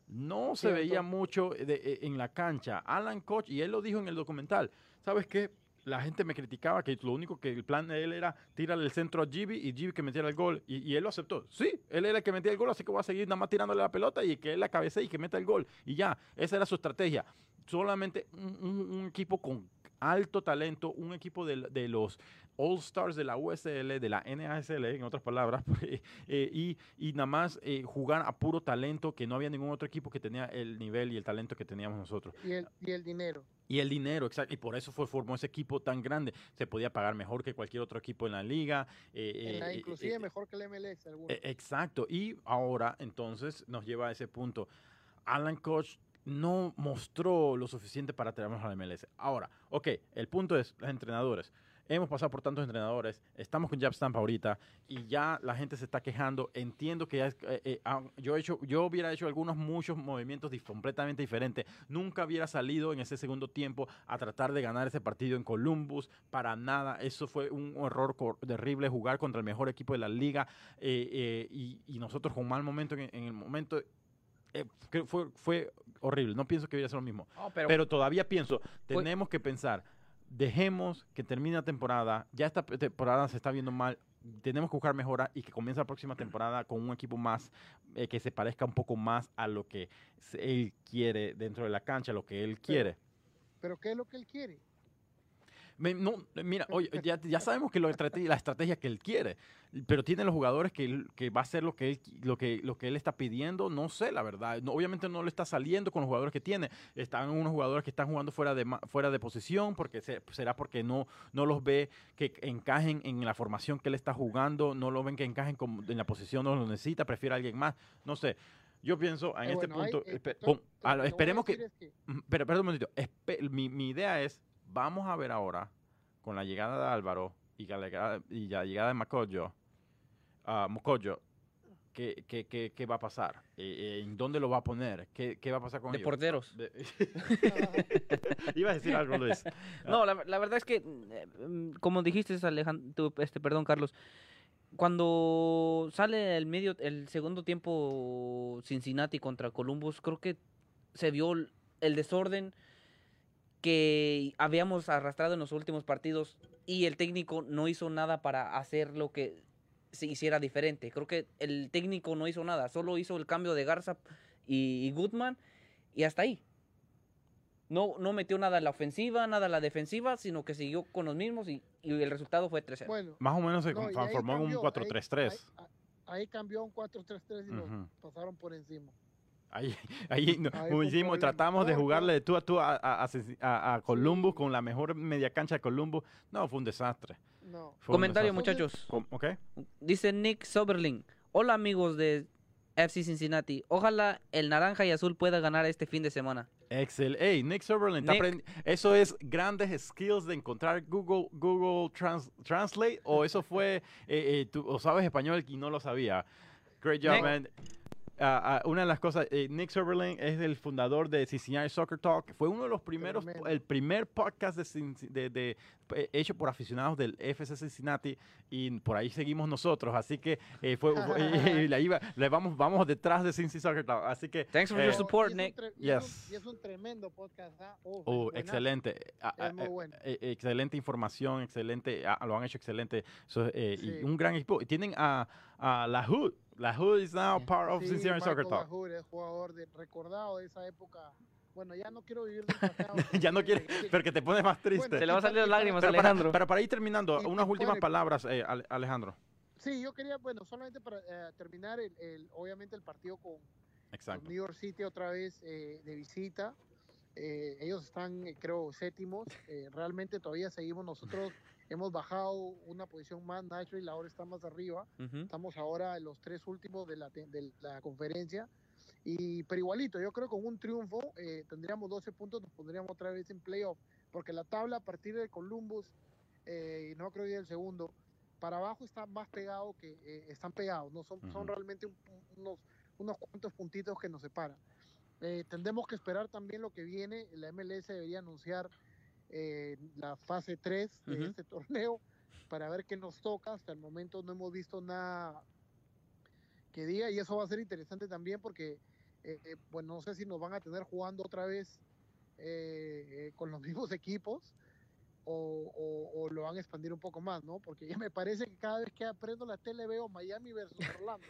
No se Cierto. veía mucho de- e- en la cancha. Alan Koch, y él lo dijo en el documental, ¿sabes qué? La gente me criticaba que lo único que el plan de él era tirarle el centro a Gibi y Gibi que metiera el gol. Y, él lo aceptó. Sí, él era el que metía el gol, así que voy a seguir nada más tirándole la pelota y que él la cabecee y que meta el gol. Y ya, esa era su estrategia. Solamente un, un- equipo con alto talento, un equipo de, los All Stars de la USL, de la NASL, en otras palabras, eh, y, y nada más eh, jugar a puro talento, que no había ningún otro equipo que tenía el nivel y el talento que teníamos nosotros. Y el, y el dinero. Y el dinero, exacto. Y por eso fue, formó ese equipo tan grande. Se podía pagar mejor que cualquier otro equipo en la liga. eh, En la- eh, inclusive eh, mejor que el MLS. eh, exacto. Y ahora, entonces, nos lleva a ese punto. Alan Koch no mostró lo suficiente para traernos a la MLS. Ahora, ok, el punto es, los entrenadores. Hemos pasado por tantos entrenadores, estamos con Jab Stamp ahorita y ya la gente se está quejando. Entiendo que ya es- eh, eh, ah, yo, he hecho, yo hubiera hecho algunos, muchos movimientos completamente diferentes. Nunca hubiera salido en ese segundo tiempo a tratar de ganar ese partido en Columbus. Para nada, eso fue un error terrible jugar contra el mejor equipo de la liga eh, y, y nosotros con mal momento en, en el momento. eh, fue, fue horrible, no pienso que hubiera sido lo mismo. Pero, Pero todavía pienso, Fue- tenemos que pensar, dejemos que termine la temporada, ya esta temporada se está viendo mal, tenemos que buscar mejora y que comience la próxima temporada con un equipo más eh, que se parezca un poco más a lo que él quiere dentro de la cancha, lo que él quiere. Pero ¿qué es lo que él quiere? Me- no, mira, oye, ya, ya sabemos que lo la estrategia que él quiere, pero tiene los jugadores que, que va a hacer lo que, él, lo, que, lo que él está pidiendo, no sé, la verdad. No, obviamente no le está saliendo con los jugadores que tiene. Están unos jugadores que están jugando fuera de, fuera de posición, porque se- será porque no, no los ve que encajen en la formación que él está jugando, no lo ven que encajen como en la posición donde lo necesita, prefiere a alguien más. No sé. Yo pienso en Eh, este bueno, hay- punto, eh, espe- to- con- to- a- lo que voy a esperemos que, es que- Pero, perdón un momentito. Mi, mi idea es, vamos a ver ahora, con la llegada de Álvaro y, la llegada, y la llegada de Macoyo, ah, Mocoyo, ¿qué, qué, qué, qué va a pasar? Eh, eh, ¿En dónde lo va a poner? ¿Qué, qué va a pasar con de ellos? porteros. De- Iba a decir algo, Luis. No, la, la verdad es que, mm, como dijiste, Alejandro, este, perdón, Carlos, cuando sale el medio, el segundo tiempo Cincinnati contra Columbus, creo que se vio el desorden que habíamos arrastrado en los últimos partidos y el técnico no hizo nada para hacer lo que se hiciera diferente. Creo que el técnico no hizo nada, solo hizo el cambio de Garza y, y Goodman y hasta ahí. No, no metió nada en la ofensiva, nada en la defensiva, sino que siguió con los mismos y, y el resultado fue 3-0. Bueno, Más o menos se no, y confa- ahí formó en un cambió, ahí- 4-3-3. Ahí, ahí cambió a un 4-3-3 y Ujú. pasaron por encima. Ahí, ahí, no- Ahí como un hicimos, tratamos de jugarle de tú a tú a, a, a a- Columbus con la mejor media cancha de Columbus. No, fue un desastre. No. Fue un Comentario, desastre. muchachos. Com- ¿Ok? Dice Nick Soberling. Hola amigos de FC Cincinnati. Ojalá el naranja y azul pueda ganar este fin de semana. Excel. Hey, Nick Soberlin, está Nick. ¿eso es grandes skills de encontrar Google, Google Trans- Translate? ¿O eso fue, eh, eh, tú o sabes español y no lo sabía? Great job, Nick. man. Ah, ah, una de las cosas, eh, Nick Soberlin es el fundador de Cincinnati Soccer Talk. Fue uno de los primeros, Tremendo. el primer podcast de, de- de- hecho por aficionados del FC Cincinnati y por ahí seguimos nosotros. Así que eh, fue, fue- y la iba- le vamos, vamos detrás de Cincinnati Soccer Talk. Así que Thanks for Eh, your support, un Nick. y es un- Yes. Y es un tremendo podcast. ¿ah? Oh, excelente. Ah, ah, Es muy eh, bueno. eh, excelente información, excelente. ah, lo han hecho excelente. So, eh, Sí. Y un gran equipo. Y tienen a, a La Hood. La Hood is now part of Sí, Cincinnati Soccer Michael Talk. Lahoud es jugador de, recordado de esa época. Bueno, ya no quiero vivir del pasado. ya no porque- quiere, pero que te pone más triste. Bueno, Se le va a para- salir las para- lágrimas, pero, para, Alejandro. pero para ir terminando, Y- unas últimas pone- palabras, eh, Ale- Alejandro. Sí, yo quería, bueno, solamente para eh, terminar, el, el- obviamente el partido con, con Exacto. New York City otra vez eh, de visita. Eh, ellos están, eh, creo, séptimos. Eh, realmente todavía seguimos nosotros. Hemos bajado una posición más, Nashville ahora está más arriba. Ujú. Estamos ahora en los tres últimos de la, de la conferencia. Y, pero igualito, yo creo que con un triunfo eh, tendríamos 12 puntos, nos pondríamos otra vez en playoff. porque la tabla a partir de Columbus, eh, y no creo que el segundo, para abajo está más pegado que eh, están pegados, no son, son realmente un- unos, unos cuantos puntitos que nos separan. Eh, tendremos que esperar también lo que viene. La MLS debería anunciar la fase 3 de este torneo para ver qué nos toca. Hasta el momento no hemos visto nada que diga y eso va a ser interesante también porque, eh, bueno, no sé si nos van a tener jugando otra vez eh, eh, con los mismos equipos o, o- o lo van a expandir un poco más, ¿no? Porque ya me parece que cada vez que aprendo la tele veo Miami versus Orlando.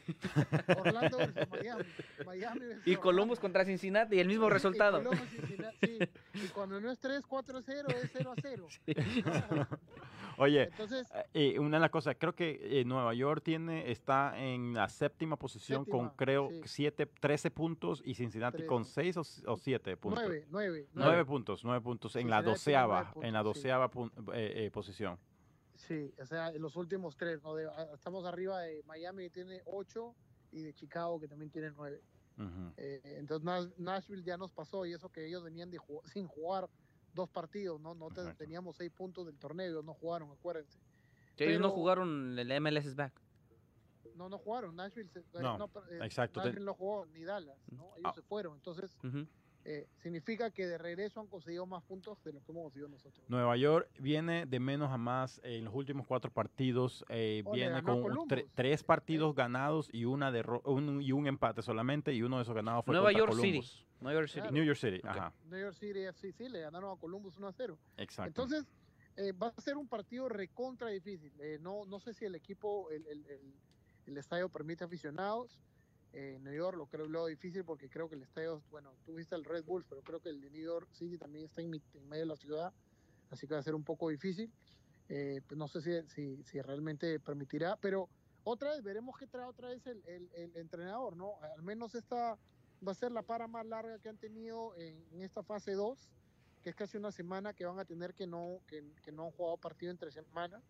Orlando versus Miami. Miami versus Y Columbus Orlando. contra Cincinnati, y el mismo Y resultado. Columbus, Cincinnati, sí. Y cuando no es 3, 4, 0, es 0 a 0. Oye, Entonces, eh, una de las cosas, creo que eh, Nueva York tiene, está en la séptima posición con Séptima, creo sí. siete, 13 puntos y Cincinnati con 6 o, o 7 puntos. 9, 9. Nueve puntos, nueve puntos en la doceava, en la sí. doceava pun- eh, eh, posición. Sí, o sea, en los últimos tres, ¿no? De- estamos arriba de Miami que tiene 8 y de Chicago que también tiene 9. Ujú. Eh, entonces Nash- Nashville ya nos pasó y eso que ellos venían de sin jugar dos partidos, ¿no? No te- teníamos 6 puntos del torneo, ellos no jugaron, acuérdense. Sí, ellos no jugaron el MLS is back. No, no jugaron, Nashville, se- eh, No, eh, exacto, te- Nashville no jugó, ni Dallas, ¿no? Ellos Ah. se fueron, entonces. Eh, significa que de regreso han conseguido más puntos de lo que hemos conseguido nosotros. Nueva York viene de menos a más en los últimos cuatro partidos. eh, Oh, viene con tre- tres partidos ganados y una un, y un empate solamente. Y uno de esos ganados fue Nueva York City. Columbus. Nueva York City. Claro. New York City, ajá, New York City, sí, sí, le ganaron a Columbus 1 a 0. exacto. Entonces, eh, va a ser un partido recontra difícil. Eh, no, no sé si el equipo, el, el- el- el estadio permite aficionados. Eh, New York lo creo lo difícil porque creo que el estadio, bueno, tú viste el Red Bulls, pero creo que el de New York City también está en, en medio de la ciudad, así que va a ser un poco difícil. Eh, pues no sé si, si, si realmente permitirá, pero otra vez veremos qué trae otra vez el, el- el entrenador, ¿no? Al menos esta va a ser la para más larga que han tenido en, en esta fase 2 que es casi una semana que van a tener que no, que, que no han jugado partido entre semana.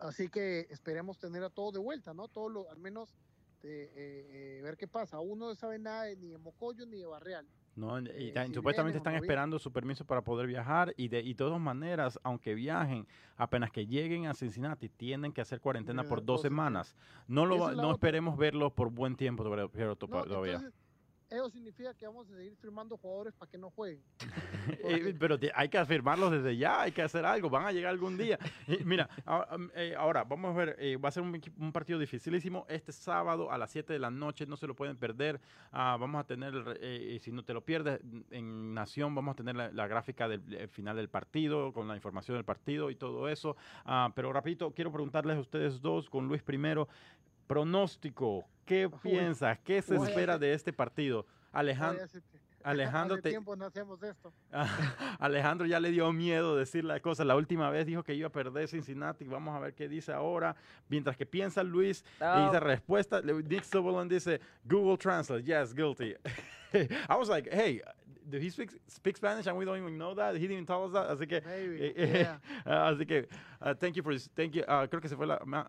Así que esperemos tener a todos de vuelta, ¿no? Todos los, al menos de, eh, eh, ver qué pasa. Uno no sabe nada de- ni de Mocoyo ni de Barreal. No, y eh, tan- si supuestamente vienen están esperando su permiso para poder viajar y de, y todas maneras, aunque viajen, apenas que lleguen a Cincinnati, tienen que hacer cuarentena por dos semanas. No, lo no esperemos verlos por buen tiempo todavía. No, entonces, eso significa que vamos a seguir firmando jugadores para que no jueguen. Pero hay que afirmarlos desde ya, hay que hacer algo, van a llegar algún día. Mira, ahora, um, eh, ahora, vamos a ver, eh, va a ser un, partido dificilísimo este sábado a las 7 de la noche, no se lo pueden perder. Ah, vamos a tener, eh, si no te lo pierdes, en Nación vamos a tener la, gráfica del final del partido, con la información del partido y todo eso. Ah, pero rapidito, quiero preguntarles a ustedes dos, con Luis primero, pronóstico, ¿qué Uy, piensas? ¿Qué se uy, espera de este partido? Alejandro, Alejandro, hace te, tiempo no hacemos esto. Alejandro ya le dio miedo decir la cosa. La última vez dijo que iba a perder Cincinnati. Vamos a ver qué dice ahora. Mientras que piensa Luis, y No, dice respuesta. le- Nick Sutherland dice Google Translate. Yes, guilty. I was like, hey, did he speak, speak Spanish and we don't even know that? He didn't tell us that. Así que, Maybe, eh, yeah. ah, así que, uh, thank you for, this- thank you. ah, creo que se fue la, ma-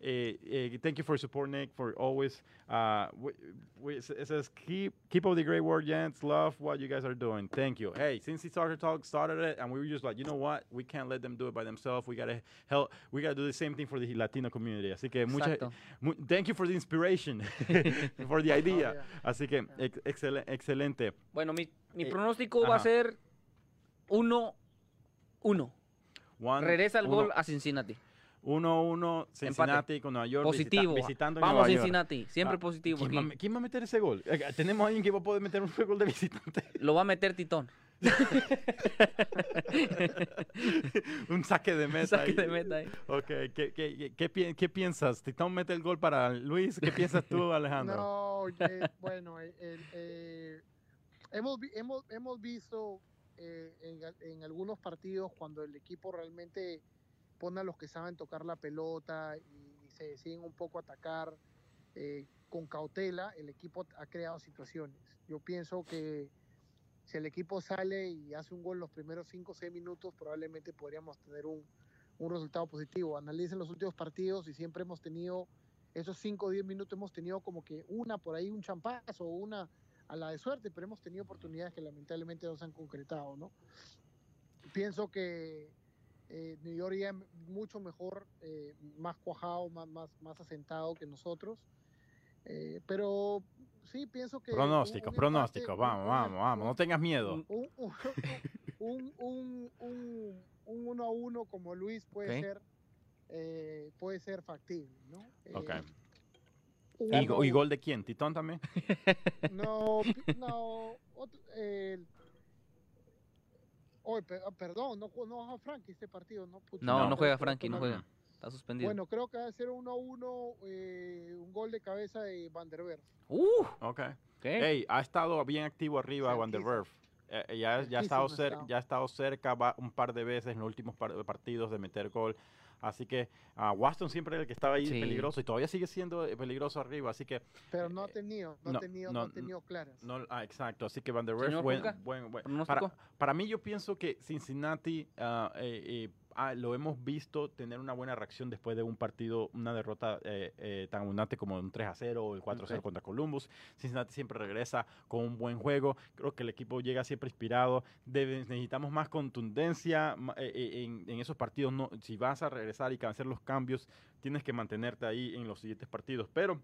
okay. Eh, eh, thank you for your support, Nick, for always. Uh, we, we, it says keep keep up the great work, Jens. Love what you guys are doing. Thank you. Hey, since the Soccer Talk started it, and we were just like, you know what, we can't let them do it by themselves. We gotta help. We gotta do the same thing for the Latino community. Así que muchas, mu- thank you for the inspiration, for the idea. Oh, yeah. Así que ex- excel- excelente. Bueno, mi, mi Eh, pronóstico va a ser 1-1. One, Regresa el uno- gol a Cincinnati. 1-1 Cincinnati con Nueva York. visita- Positivo. visitando Vamos Nueva York. Cincinnati. Siempre Ah, positivo. ¿Quién aquí. va, a me- quién va a meter ese gol? Eh, Tenemos a alguien que va a poder meter un gol de visitante. Lo va a meter Titón. un saque de meta. Saque ahí. de meta ahí. Ok, ¿qué, qué, qué, pi- qué piensas? Titón mete el gol para Luis. ¿Qué piensas tú, Alejandro? No, eh, bueno, eh, el- eh, hemos, hemos, hemos visto eh, en algunos partidos cuando el equipo realmente pone a los que saben tocar la pelota y, y se deciden un poco atacar eh, con cautela, el equipo ha creado situaciones. Yo pienso que si el equipo sale y hace un gol los primeros 5 o 6 minutos, probablemente podríamos tener un, un resultado positivo. Analicen los últimos partidos y siempre hemos tenido esos 5 o 10 minutos hemos tenido como que una por ahí, un champazo una a la de suerte, pero hemos tenido oportunidades que lamentablemente no se han concretado, ¿no? pienso que eh, New York ya mucho mejor, eh, más cuajado, más, más, más asentado que nosotros. Eh, pero sí, pienso que... un- Pronóstico, un pronóstico. empate, Vamos, un- vamos, vamos. No tengas miedo. un, un, un, un, un- un uno a uno como Luis puede ser eh, puede ser factible, ¿no? Eh, un ¿Y, gol de quién? ¿Titón también? No, no, otro- el- Ah, perdón, no, no baja Frankie este partido, ¿no? No, no no juega Frankie, no juega. Está suspendido. Bueno, creo que va a ser 1 a 1, eh, un gol de cabeza de Van der Beer. Uh, Ok. ok. Hey, ha estado bien activo arriba Van der. Werf. Eh, ya, ya, ha estado cer- ya ha estado cerca va- un par de veces en los últimos par- partidos de meter gol. Así que ah, Waston siempre era el que estaba ahí Sí. peligroso y todavía sigue siendo eh, peligroso arriba. Así que, Pero no ha tenido, no, no, ha tenido, no, no, ha tenido claras. no, ah, exacto. Así que Van der Werf, Señor buen, buen, buen-. Para, para mí, yo pienso que Cincinnati ah, eh, eh, ah, lo hemos visto tener una buena reacción después de un partido, una derrota eh, eh, tan abundante como un 3 a 0 o el 4 a 0 Ok. contra Columbus. Cincinnati siempre regresa con un buen juego. Creo que el equipo llega siempre inspirado. Debe- necesitamos más contundencia eh, eh, en, en esos partidos. No, si vas a regresar y hacer los cambios, tienes que mantenerte ahí en los siguientes partidos. Pero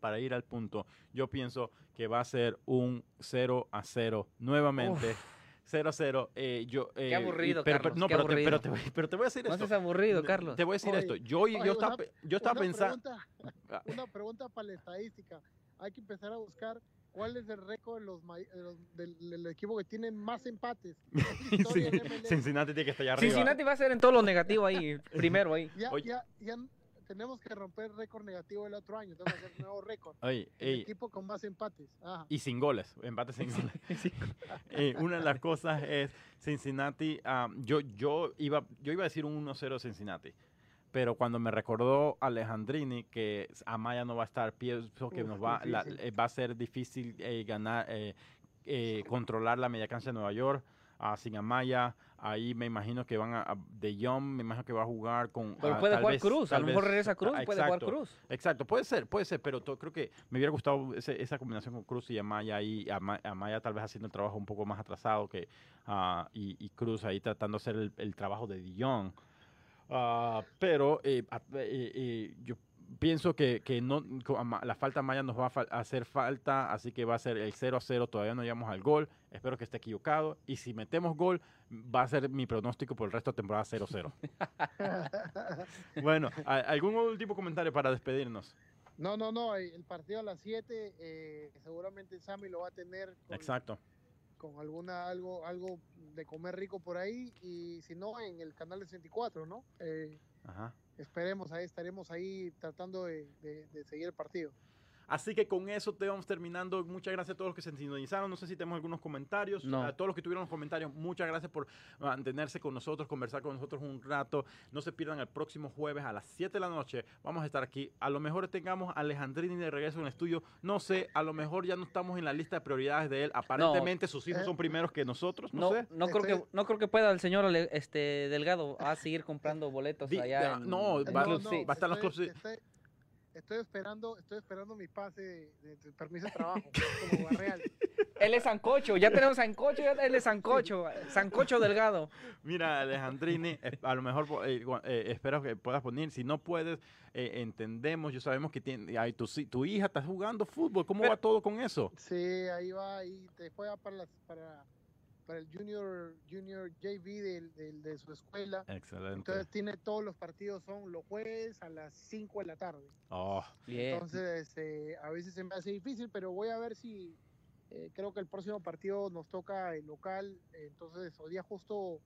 para ir al punto, yo pienso que va a ser un 0 a 0 nuevamente. 0 a 0. eh, yo, eh, y- aburrido, pero, Carlos, no, qué pero, te, aburrido. pero, te, voy- pero te voy a decir No esto. seas aburrido, Carlos. Te voy a decir Oye, esto. Yo, yo oye, estaba, una- pe- yo estaba una pensando. Pregunta, Ah. una pregunta para la estadística. Hay que empezar a buscar cuál es el récord de los, de los- del, del equipo que tiene más empates. Cincinnati tiene que estar allá arriba. Cincinnati va a ser en todo lo negativo ahí, primero ahí. Ya, Oye. ya, ya tenemos que romper el récord negativo el otro año. Tenemos que hacer un nuevo récord. Oye, El ey, equipo con más empates. Ajá. y sin goles, empate sin goles. Eh, una de las cosas es Cincinnati. ah, yo, yo, iba, yo iba a decir un 1-0 Cincinnati. Pero cuando me recordó Alejandrini que Amaya no va a estar, pienso que Uf, nos va, la- eh, va a ser difícil eh, ganar, eh, eh, controlar la media cancha de Nueva York. ah, sin Amaya, ahí me imagino que van a, a- De Jong, me imagino que va a jugar con. Pero ah, puede tal jugar vez- Cruz, a lo mejor regresa Cruz, ah, puede jugar exacto. Cruz. Exacto, puede ser, puede ser, pero creo que me hubiera gustado ese- esa combinación con Cruz y Amaya ahí, Ama- Amaya tal vez haciendo el trabajo un poco más atrasado que ah, y, y Cruz ahí tratando de hacer el, el trabajo de Dion. Ah, pero eh, eh, eh, yo pienso que, que no la falta Amaya nos va a hacer falta, así que va a ser el 0 a 0, todavía no llegamos al gol, espero que esté equivocado, y si metemos gol, va a ser mi pronóstico por el resto de temporada 0-0. bueno, ¿a- ¿algún último comentario para despedirnos? No, no, no. El partido a las 7, eh, seguramente Sammy lo va a tener con, Exacto. con alguna algo algo de comer rico por ahí y si no en el canal de 64, ¿no? Eh, Ajá. Esperemos ahí, estaremos ahí tratando de, de- de seguir el partido. Así que con eso te vamos terminando. Muchas gracias a todos los que se sintonizaron. No sé si tenemos algunos comentarios. No. A todos los que tuvieron los comentarios, muchas gracias por mantenerse con nosotros, conversar con nosotros un rato. No se pierdan el próximo jueves a las 7 de la noche. Vamos a estar aquí. A lo mejor tengamos a Alejandrini de regreso en el estudio. No sé, a lo mejor ya no estamos en la lista de prioridades de él. Aparentemente sus hijos Eh, son primeros que nosotros. No, No, sé. no creo que no creo que pueda el señor Ale- este Delgado a seguir comprando boletos Di- allá. ya, en- no, en va- no, va a estar en los estoy, clubs. Estoy- esperando, estoy esperando mi pase de, de- de permiso de trabajo como Barreal. Él es Sancocho, ya tenemos Sancocho, ya él es Sancocho, Sancocho Delgado. Mira, Alejandrini, eh, a lo mejor eh, eh, espero que puedas poner. Si no puedes, eh, entendemos. Yo sabemos que tiene, ay, tu, tu hija está jugando fútbol. ¿Cómo Pero- va todo con eso? Sí, ahí va, y te juega para las, para, para el junior junior JV del- del- de su escuela. Excelente. Entonces tiene todos los partidos son los jueves a las 5 de la tarde. Oh, Bien. Entonces este, a veces se me hace difícil, pero voy a ver si eh, creo que el próximo partido nos toca el local. Entonces hoy día justo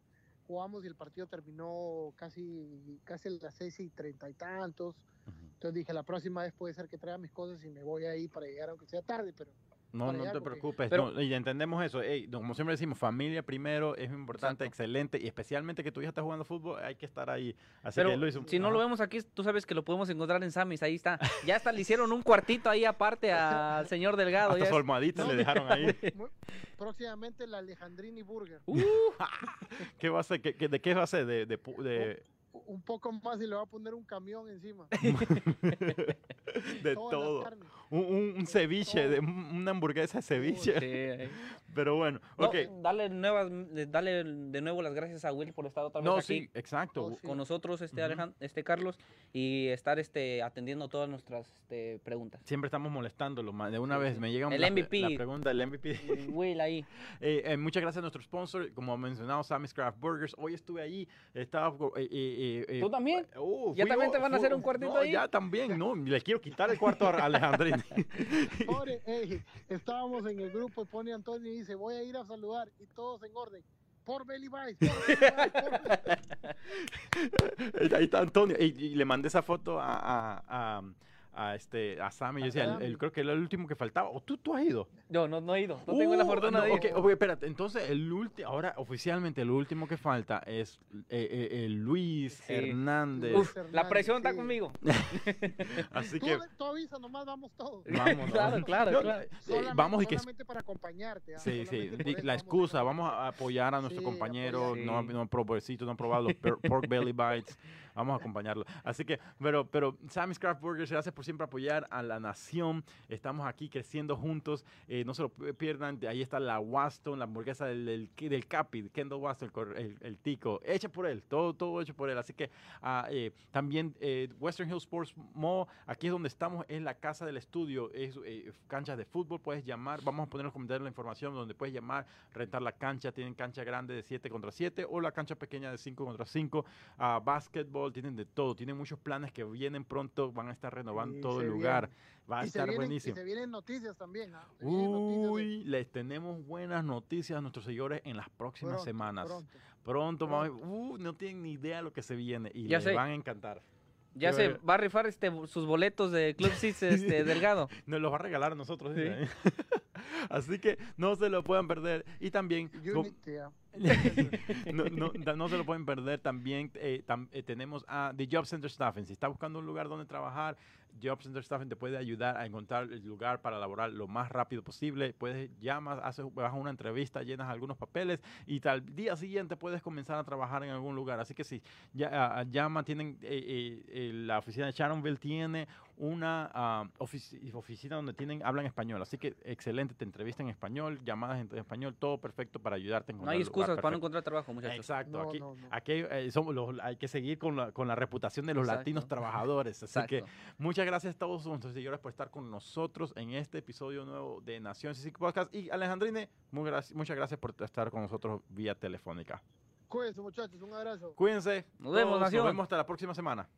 jugamos y el partido terminó casi casi a las 6 y treinta y tantos. Entonces dije la próxima vez puede ser que traiga mis cosas y me voy ahí para llegar aunque sea tarde, pero no, no te preocupes. Pero- no, y entendemos eso. Ey, como siempre decimos, familia primero es importante, Exacto. excelente. Y especialmente que tu hija está jugando fútbol, hay que estar ahí. Así Pero que Luis, si no lo vemos aquí, tú sabes que lo podemos encontrar en Samis, ahí está. Ya hasta le hicieron un cuartito ahí aparte al señor Delgado. Hasta ya su es- almohadita No, le dejaron ahí. Próximamente la Alejandrini Burger. Uh, ¿Qué va a ser? ¿Qué- qué- ¿De qué va a ser? De, de, pu- de, Un poco más y le va a poner un camión encima. de Todas las todo. Un, un- un ceviche, de, un- una hamburguesa de ceviche. Sí, ahí. Pero bueno, No, ok. dale, nuevas, eh, dale de nuevo las gracias a Will por estar otra vez No, aquí sí, exacto. Oh, sí. con nosotros, este, Ujú. Alejan- este Carlos, y estar este, atendiendo todas nuestras este, preguntas. Siempre estamos molestándolo. De una Sí, vez sí. me llega El la, MVP. la pregunta, el MVP. Will ahí. Eh, eh, muchas gracias a nuestro sponsor, como mencionado, Sammy's Craft Burgers. Hoy estuve ahí, estaba... eh, eh, eh, ¿Tú también? oh, ¿Ya fui también te van a hacer un cuartito no, ahí? ya también, no, le quiero quitar el cuarto a Alejandrín. Pobre, ey, estábamos en el grupo y pone Antonio y dice, voy a ir a saludar y todos en orden. Por Belly Vice, por Belly Vice, por Belly Ahí está Antonio. Y, y le mandé esa foto a, a, a, a este, a Sammy. Yo A decía, el- el- creo que era el último que faltaba. ¿O tú, tú has ido? Yo no, no he ido, no tengo la Uh, fortuna no, de ir. ok, ok, espérate. Entonces, el último, ahora oficialmente, el último que falta es eh, eh, eh, Luis Sí. Hernández. Uf, la presión está conmigo. Así Tú, que, tú avisa, nomás vamos todos. vámonos. Claro, claro, Yo- claro. eh, Solamente, vamos y que solamente para acompañarte. ¿ah? Sí, sí, la vamos excusa, vamos a apoyar a nuestro Sí, compañero, apoyar. no, Sí. no no ha probado los per- pork belly bites, vamos a acompañarlo. Así que, pero, pero Sammy's Craft Burgers, gracias por siempre apoyar a la nación, estamos aquí creciendo juntos, eh, no se lo pi- pierdan, ahí está la Waston, la hamburguesa del, del, del Kendall Waston, el, tico, hecha por él, todo, todo hecho por él, así que ah, eh, también eh, Western Hill Sports Mall, aquí es donde estamos, es la casa del estudio, es canchas de fútbol, puedes llamar, vamos a poner en comentarios la información donde puedes llamar, rentar la cancha, tienen cancha grande de 7 contra 7 o la cancha pequeña de 5 contra 5, ah, básquetbol, tienen de todo, tienen muchos planes que vienen pronto, van a estar renovando todo el lugar, viene. va a Y se estar vienen- buenísimo. Y se vienen noticias también. ¿ah? Se vienen noticias de- Uy, les tenemos buenas noticias a nuestros seguidores en las próximas pronto, semanas. pronto. Pronto, vamos a ver- pronto. uh, no tienen ni idea de lo que se viene y Ya les sé. van a encantar. Ya se va a rifar este, sus boletos de Club Seats este, Delgado. Nos los va a regalar a nosotros. Sí. Así que no se lo puedan perder. Y también, no, no- no se lo pueden perder. También eh, tam- eh, tenemos a The Job Center Staffing. Si está buscando un lugar donde trabajar, Job Center Staffing te puede ayudar a encontrar el lugar para laborar lo más rápido posible. Puedes llamas, haces vas a una entrevista, llenas algunos papeles y tal día siguiente puedes comenzar a trabajar en algún lugar. Así que si ya, ah, llama, tienen eh, eh, eh, la oficina de Sharonville tiene una ofici- oficina donde tienen hablan español. Así que excelente, te entrevistan en español, llamadas en español, todo perfecto para ayudarte a No hay excusas para no encontrar trabajo, muchachos. Exacto, No, aquí, no, no. aquí eh, somos los, hay que seguir con la, con la reputación de los Exacto. latinos trabajadores. Así que muchas gracias a todos nuestros seguidores por estar con nosotros en este episodio nuevo de Nación CC Podcast. Y Alejandrine, muy muchas gracias por estar con nosotros vía telefónica. Cuídense, muchachos. Un abrazo. Cuídense. Nos vemos, Nación. Nos vemos hasta la próxima semana.